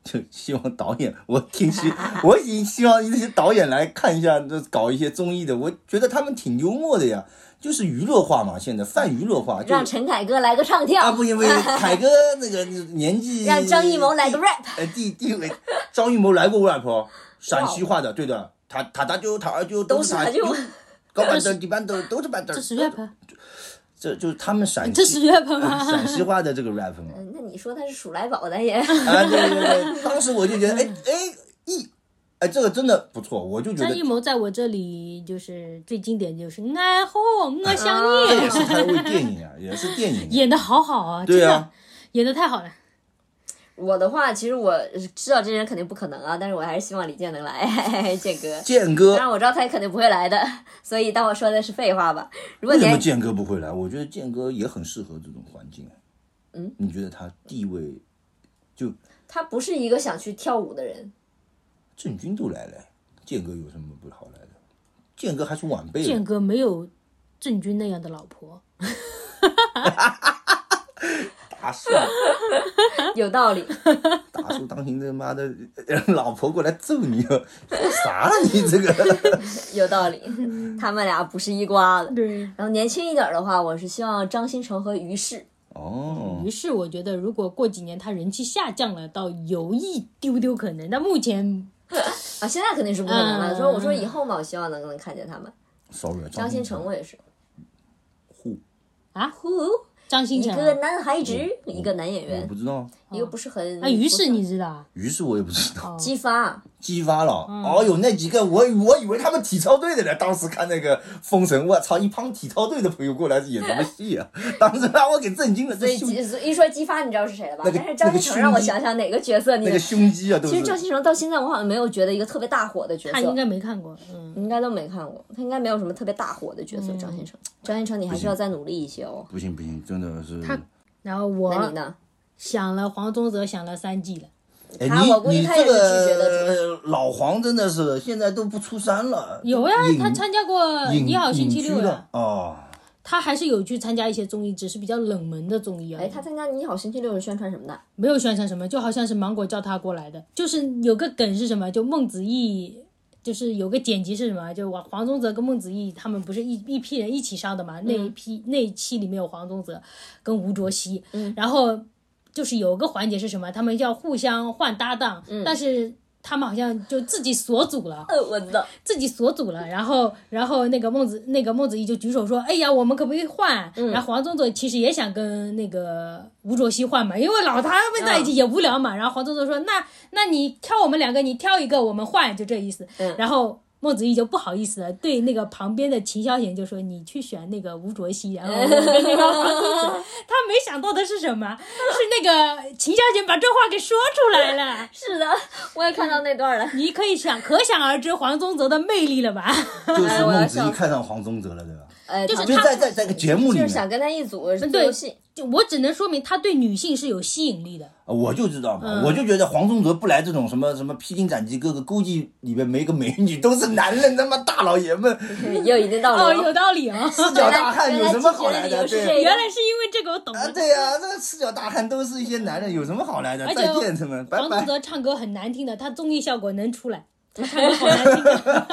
就希望导演，我挺希，我已经希望那些导演来看一下，这搞一些综艺的，我觉得他们挺幽默的呀，就是娱乐化嘛，现在泛娱乐化，就让陈凯歌来个唱跳，啊不行不行，凯 歌那个年纪，让张艺谋来个 rap，呃地地位，张艺谋来过 rap，哦陕西话的，对的，他他大舅他二舅都是他是他舅 高板凳、低板凳都是板凳，这是 rap，这就是他们陕西这是 rap 吗？陕西话的这个 rap 嘛。嗯那你说他是鼠来宝的也，啊，对对对，当时我就觉得，哎哎一，哎这个真的不错，我就觉得张艺谋在我这里就是最经典，就是爱好我想这也，是他为电影啊，也是电影。演的好好啊，对啊真的，演的太好了。我的话，其实我知道这人肯定不可能啊，但是我还是希望李健能来，健哥。健哥当然我知道他也肯定不会来的，所以当我说的是废话吧。如果你还为什么健哥不会来？我觉得健哥也很适合这种环境。嗯，你觉得他地位，就他不是一个想去跳舞的人，郑钧都来了，健哥有什么不好来的？健哥还是晚辈了健哥没有郑钧那样的老婆，大叔，有道理。大叔当心这妈的让老婆过来揍你了，说啥了你这个？有道理，他们俩不是一瓜的。对。然后年轻一点的话，我是希望张新成和于适。哦于，是我觉得，如果过几年他人气下降了，倒有一丢丢可能。但目前啊，现在肯定是不可能了。嗯所以我说以后嘛，我希望能能看见他们。sorry，张新成我也是，呼，呼，张新成一个男孩子，一个男演我员，不知道，一个不是很啊，于是你知道？于是我也不知道。激发，激发了。哦哟，那几个我我以为他们体操队的呢。当时看那个《封神》，我操，一帮体操队的朋友过来是演什么戏啊？当时让我给震惊了。所以一说激发，你知道是谁了吧？那个但是张新成让我想想哪个角色你那个胸肌啊，都是。其实张新成到现在我好像没有觉得一个特别大火的角色，他应该没看过，嗯，应该都没看过，他应该没有什么特别大火的角色。张新成，张新成你还需要再努力一些哦。不行不行，真的是他。然后我那你呢？想了黄宗泽，想了三季了。哎，他我估计你你这他也是拒绝的个老黄真的是现在都不出山了。有呀隐，他参加过《你好星期六》呀，哦。他还是有去参加一些综艺，只是比较冷门的综艺啊哎，他参加《你好星期六》是宣传什么的？没有宣传什么，就好像是芒果叫他过来的。就是有个梗是什么？就孟子义，就是有个剪辑是什么？就黄黄宗泽跟孟子义他们不是一一批人一起上的嘛？那一批那一期里面有黄宗泽跟吴卓羲，然后就是有个环节是什么？他们要互相换搭档，但是。他们好像就自己锁组了，呃，我知道，自己锁组了，然后然后那个孟子那个孟子义就举手说：“哎呀，我们可不可以换？”然后黄宗泽其实也想跟那个吴卓羲换嘛，因为老他们在一起也无聊嘛。然后黄宗泽说：“那那你挑我们两个，你挑一个，我们换，就这意思。然后孟子义就不好意思了，对那个旁边的秦霄贤就说：“你去选那个吴卓羲。”然后跟那个黄宗泽，他没想到的是什么？是那个秦霄贤把这话给说出来了。是的，我也看到那段了。你可以想，可想而知黄宗泽的魅力了吧？就是孟子义看上黄宗泽了，对吧？呃，就就是他在在在个节目里面，就是想跟他一组做对游戏。就我只能说明他对女性是有吸引力的。我就知道嘛，嗯我就觉得黄宗泽不来这种什么什么披荆斩棘哥哥，估计里面没个美女，都是男人，他妈大老爷们，也有一定道理哦，哦。有道理啊！赤脚大汉有什么好来的？对原来是这个原来是因为这个，我懂啊，了。对呀、这个赤脚大汉都是一些男人，有什么好来的？而且再见，他们，拜黄宗。泽唱歌很难听的，他综艺效果能出来，他唱歌好难听的。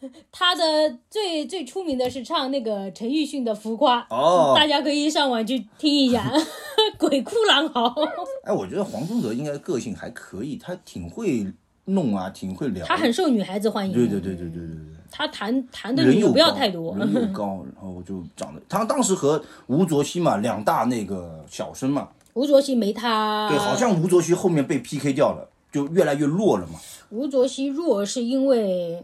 他的最最出名的是唱那个陈奕迅的《浮夸》，哦大家可以上网去听一下，鬼哭狼嚎。哎，我觉得黄宗泽应该个性还可以，他挺会弄啊，挺会聊。他很受女孩子欢迎。对对对对对对对。他谈谈的人又女不要高太多。人又高，然后就长得，他当时和吴卓羲嘛，两大那个小生嘛，吴卓羲没他，对，好像吴卓羲后面被 PK 掉了，就越来越弱了嘛。吴卓羲弱是因为，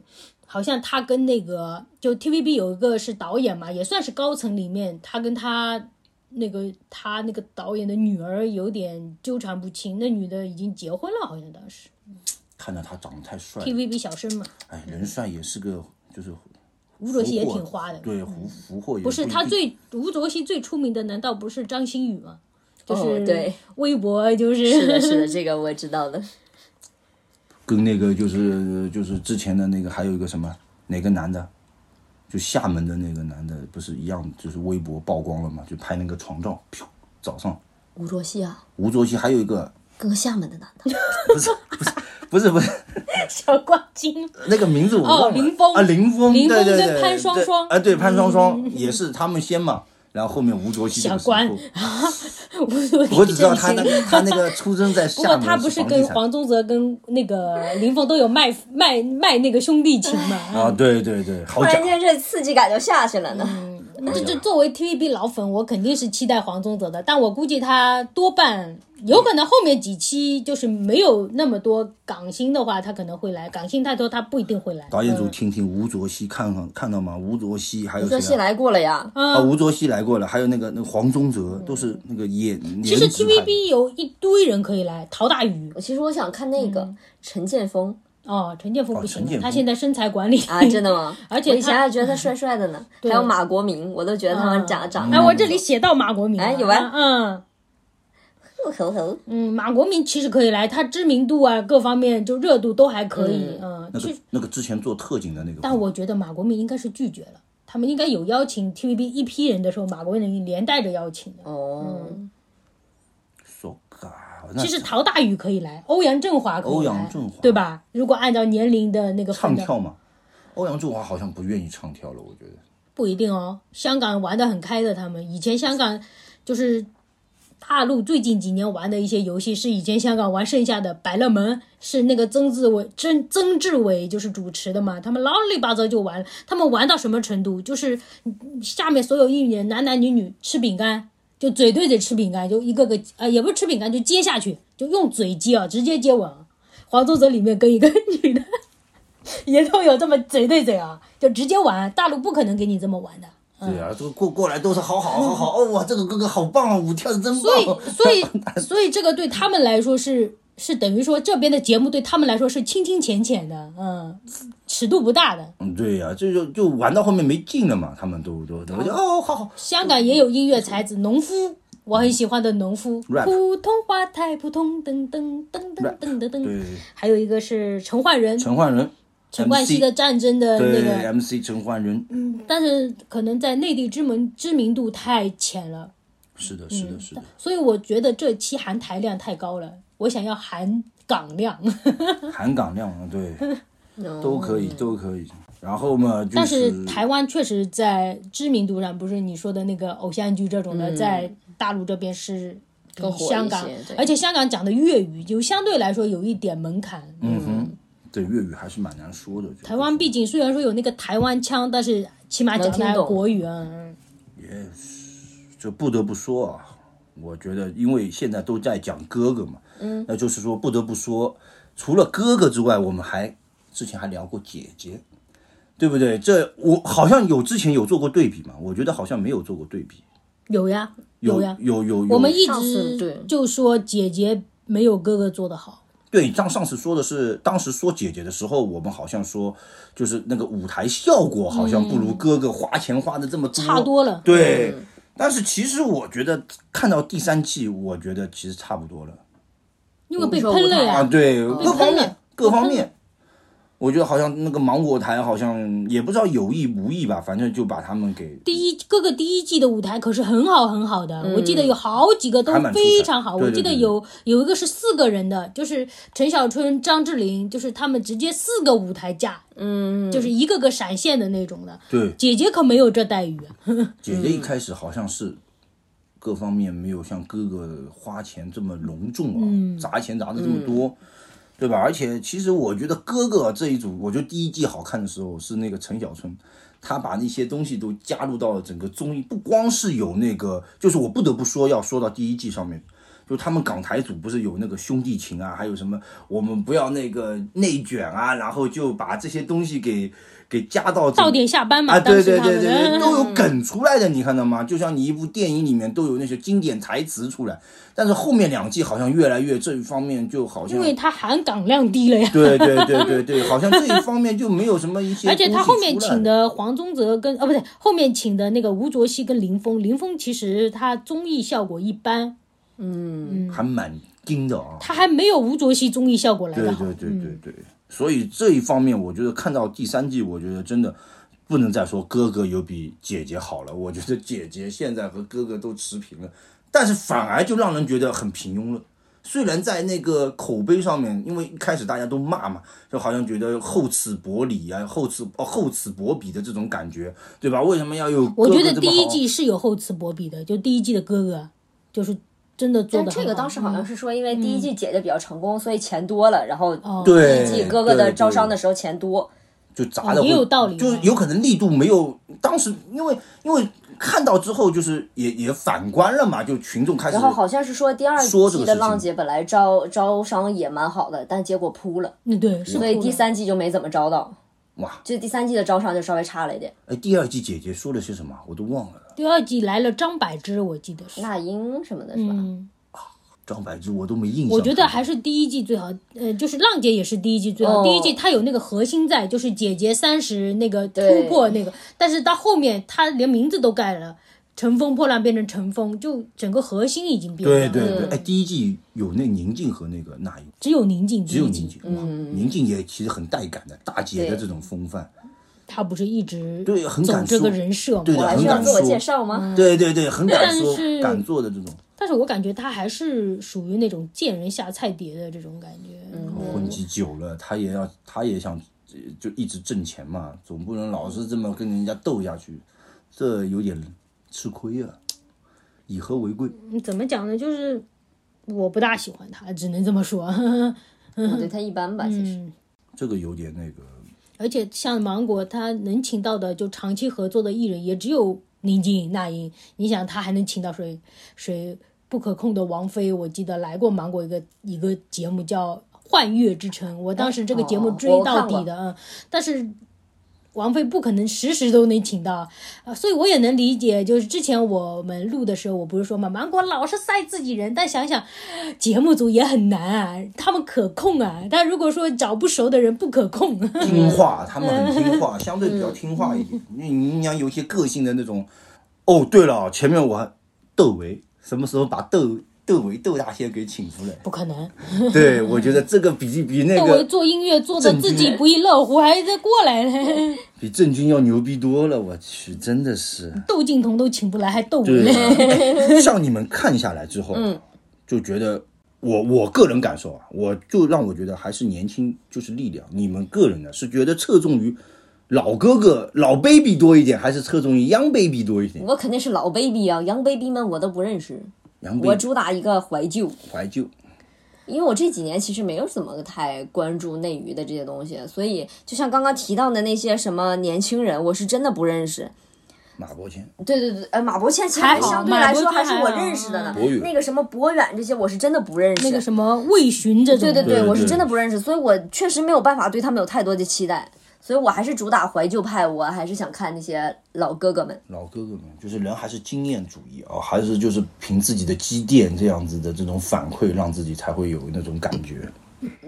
好像他跟那个就 TVB 有一个是导演嘛，也算是高层里面，他跟他那个他那个导演的女儿有点纠缠不清，那女的已经结婚了，好像当时看到他长得太帅了，TVB 小生嘛，哎，人帅也是个就是吴卓羲也挺花的。对，俘俘获也不是他最吴卓羲最出名的，难道不是张馨予吗？就是、哦对微博就是是的，是的，这个我知道的。跟那个就是就是之前的那个还有一个什么哪个男的，就厦门的那个男的不是一样，就是微博曝光了嘛，就拍那个床照，噗早上。吴卓羲啊，吴卓羲还有一个。跟个厦门的男的，不是不是不是不是。小冠军。那个名字我忘了哦林峰啊，林峰，林峰对对对跟潘双对双啊，对潘双双也是他们先嘛，然后后面吴卓羲小关吴卓羲我只知道他他那个出生在不厦门过他不是跟黄宗泽跟那个林峰都有卖卖卖那个兄弟情嘛？啊，对对对，突然间这刺激感就下去了呢。这这作为 TVB 老粉，我肯定是期待黄宗泽的，但我估计他多半有可能后面几期就是没有那么多港星的话，他可能会来。港星太多，他不一定会来。导演组嗯听听吴卓羲看看看到吗？吴卓羲还有吴卓羲？来过了呀，啊，吴卓羲来过了，还有那个那个黄宗泽，都是那个演嗯其实 TVB 有一堆人可以来，陶大宇其实我想看那个陈建锋哦，陈建锋不行他现在身材管理啊，真的吗？而且我以前还觉得他帅帅的呢，还有马国明，我都觉得他们长长得哎，我这里写到马国明了，哎有啊嗯。不吼吼。嗯，马国明其实可以来，他知名度啊各方面就热度都还可以，嗯，那个那个之前做特警的那个，但我觉得马国明应该是拒绝了，他们应该有邀请 TVB 一批人的时候，马国明连带着邀请的。哦，其实陶大宇可以来，欧阳震华可以来，欧阳震华对吧？如果按照年龄的那个，唱跳嘛，欧阳震华好像不愿意唱跳了，我觉得。不一定哦。香港玩的很开的，他们以前香港就是大陆最近几年玩的一些游戏，是以前香港玩剩下的。百乐门是那个曾志伟、曾曾志伟就是主持的嘛，他们老里八糟就玩，他们玩到什么程度？就是嗯下面所有艺人男男女女吃饼干。就嘴对嘴吃饼干，就一个个呃，也不是吃饼干，就接下去，就用嘴接啊，直接接吻啊。黄宗泽里面跟一个 女的也都有这么嘴对嘴啊，就直接玩。大陆不可能给你这么玩的。对啊，这个过过来都是好好好好哦哇，这个哥哥好棒啊，舞跳的真棒。所以，所以，所以这个对他们来说是是等于说这边的节目对他们来说是清清浅浅的，嗯，尺度不大的。嗯，对呀、这就就玩到后面没劲了嘛，他们都都都就哦，好好，香港也有音乐才子，农夫，我很喜欢的农夫。普通话太普通，噔噔噔噔噔噔还有一个是陈奂仁，陈奂仁，陈冠希的战争的那个，MC 陈奂仁，嗯但是可能在内地知名知名度太浅了。是的，是的，是的，所以我觉得这期含台量太高了，我想要含港量。含港量啊，对，都可以，都可以。然后嘛，就但是台湾确实在知名度上，不是你说的那个偶像剧这种的，在大陆这边是比更火一香港些，而且香港讲的粤语就相对来说有一点门槛。嗯哼，对粤语还是蛮难说的。台湾毕竟虽然说有那个台湾腔，但是起码讲的国语啊。嗯就不得不说啊，我觉得因为现在都在讲哥哥嘛，嗯，那就是说不得不说，除了哥哥之外，我们还之前还聊过姐姐，对不对？这我好像有之前有做过对比嘛，我觉得好像没有做过对比，有呀，有呀。有有有，我们一直对。就说姐姐没有哥哥做的好，对，张上次说的是，当时说姐姐的时候，我们好像说，就是那个舞台效果好像不如哥哥花钱花的这么多，差多了。对，但是其实我觉得看到第三季，我觉得其实差不多了。因为被喷了啊，呀。对，各方面各方面，我觉得好像那个芒果台好像也不知道有意无意吧，反正就把他们给第一哥哥第一季的舞台可是很好很好的，我记得有好几个都非常好。对对我记得有有一个是四个人的，就是陈小春、张智霖，就是他们直接四个舞台架，嗯，就是一个个闪现的那种的。对姐姐可没有这待遇啊。姐姐一开始好像是各方面没有像哥哥花钱这么隆重啊，砸钱砸的这么多，对吧？而且其实我觉得哥哥这一组，我觉得第一季好看的时候是那个陈小春，他把那些东西都加入到了整个综艺，不光是有那个，就是我不得不说要说到第一季上面。就他们港台组不是有那个兄弟情啊，还有什么我们不要那个内卷啊，然后就把这些东西给给加到整到点下班嘛，啊，对对对对对，都有梗出来的，你看到吗？就像你一部电影里面都有那些经典台词出来，但是后面两季好像越来越这一方面就好像因，为他含港量低了呀。对对对对对，好像这一方面就没有什么一 些而且他后面请的黄宗泽跟哦不对，后面请的那个吴卓羲跟林峰，林峰其实他综艺效果一般，还蛮精的啊。他还没有吴卓羲综艺效果来对的好。对对对对，所以这一方面，我觉得看到第三季，我觉得真的不能再说哥哥有比姐姐好了。我觉得姐姐现在和哥哥都持平了，但是反而就让人觉得很平庸了。虽然在那个口碑上面，因为一开始大家都骂嘛，就好像觉得厚此薄彼啊，厚此哦厚此薄彼的这种感觉，对吧？为什么要有哥我觉得第一季是有厚此薄彼的，就第一季的哥哥，就是真的做的。但这个当时好像是说，因为第一季姐姐比较成功，所以钱多了，然后哦第一季哥哥的招商的时候钱多。就砸的、哦也有道理就是有可能力度没有当时，因为因为看到之后就是也也反观了嘛，就群众开始然后好像是说第二季的浪姐本来招招商也蛮好的，但结果扑了，嗯对，是所以第三季就没怎么招到。哇，就第三季的招商就稍微差了一点。哎，第二季姐姐说了些什么？我都忘了。第二季来了张柏芝，我记得是。那英什么的是吧？嗯，张柏芝我都没印象。我觉得还是第一季最好，呃，就是浪姐也是第一季最好。哦。第一季她有那个核心在，就是姐姐三十那个突破那个，但是到后面她连名字都改了，乘风破浪变成乘风，就整个核心已经变了。对对对，哎，第一季有那宁静和那个那英，只有宁静，只有宁静，哇，宁静也其实很带感的，大姐的这种风范，她不是一直对，很敢这个，人设吗？对很敢自我介，绍吗？对对对，很敢说但是，敢做的这种。但是我感觉他还是属于那种见人下菜碟的这种感觉。嗯混迹久了，他也要，他也想呃就一直挣钱嘛，总不能老是这么跟人家斗下去，这有点吃亏啊。以和为贵，嗯怎么讲呢？就是我不大喜欢他，只能这么说。我对他一般吧，其实。嗯这个有点那个，而且像芒果，他能请到的就长期合作的艺人也只有宁静、那英。你想，他还能请到谁？谁不可控的王菲？我记得来过芒果一个一个节目叫《幻乐之城》，我当时这个节目哦追到底的，嗯，但是。王菲不可能时时都能请到啊，所以我也能理解。就是之前我们录的时候，我不是说嘛，芒果老是塞自己人，但想想节目组也很难啊，他们可控啊。但如果说找不熟的人不可控，听话，他们很听话，相对比较听话一点。你你想有一些个性的那种。哦，对了，前面我还窦唯什么时候把窦窦唯窦大仙给请出来？不可能。对，我觉得这个比比那个 窦唯个做音乐做的自己不亦乐乎，还在过来呢。比郑钧要牛逼多了，我去，真的是。窦靖童都请不来，还窦唯像你们看下来之后，嗯，就觉得我我个人感受啊，我就让我觉得还是年轻就是力量。你们个人呢是觉得侧重于老哥哥老 baby 多一点，还是侧重于 young baby 多一点？我肯定是老 baby 啊，young baby 们我都不认识，我主打一个怀旧。怀旧，因为我这几年其实没有怎么太关注内娱的这些东西，所以就像刚刚提到的那些什么年轻人，我是真的不认识。马伯骞，对对对，呃，马伯骞其实还相对来说还是我认识的呢。那个什么博远这些，我是真的不认识。那个什么魏巡这种，对，对对我是真的不认识，所以我确实没有办法对他们有太多的期待。所以我还是主打怀旧派，我还是想看那些老哥哥们。老哥哥们，就是人还是经验主义啊、还是就是凭自己的积淀这样子的这种反馈，让自己才会有那种感觉。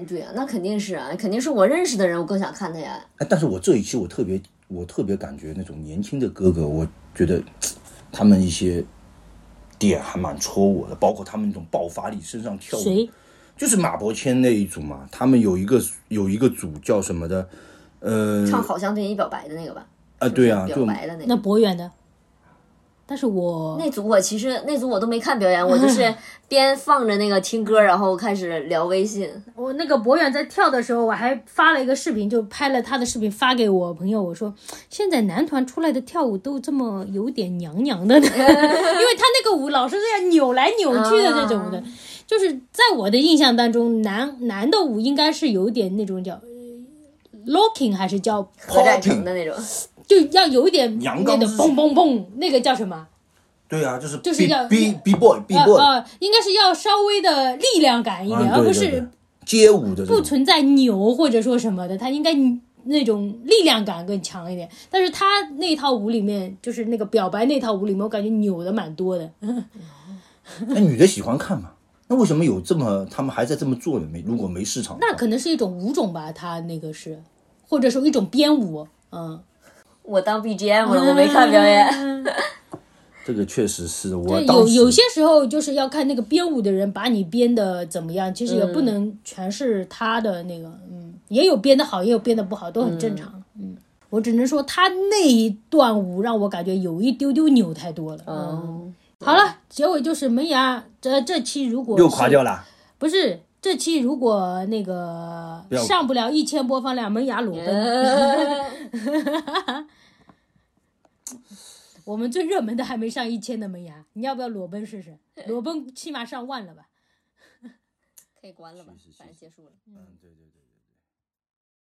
对呀、那肯定是啊，肯定是我认识的人，我更想看他呀。哎，但是我这一期我特别，我特别感觉那种年轻的哥哥，我觉得他们一些点还蛮戳我的，包括他们那种爆发力，身上跳舞，谁？就是马伯骞那一组嘛。他们有一个有一个组叫什么的，呃，唱好像对你表白的那个吧？啊，对啊，表白的那个。那博远的，但是我那组我其实那组我都没看表演，我就是 边放着那个听歌，然后开始聊微信。我那个博远在跳的时候，我还发了一个视频，就拍了他的视频发给我朋友，我说现在男团出来的跳舞都这么有点娘娘的呢，因为他那个舞老是这样扭来扭去的那种的，就是在我的印象当中，男男的舞应该是有点那种叫。呃 locking 还是叫合战成的那种，就要有一点阳刚那个嘣嘣嘣，那个叫什么？对啊，就是就是要 B B boy B 呃 boy，、呃，应该是要稍微的力量感一点，啊而不是街舞的。不存在扭或者说什么的，他应该那种力量感更强一点。但是他那套舞里面，就是那个表白那套舞里面，我感觉扭的蛮多的。那女的喜欢看嘛？那为什么有这么他们还在这么做呢？没如果没市场，那可能是一种舞种吧，他那个是，或者说一种编舞，嗯，我当 BGM 了，我没看表演。这个确实是我，当有有些时候就是要看那个编舞的人把你编的怎么样，其实也不能全是他的那个，嗯，也有编的好，也有编的不好，都很正常，嗯。我只能说他那一段舞让我感觉有一丢丢扭太多了。嗯，嗯，好了，结尾就是门牙。这这期如果又垮掉了。不是这期如果那个上不了一千播放量，门牙裸奔。我们最热门的还没上一千的门牙，你要不要裸奔试试？裸奔起码上万了吧？可以关了吧，反正结束了。嗯，对对对。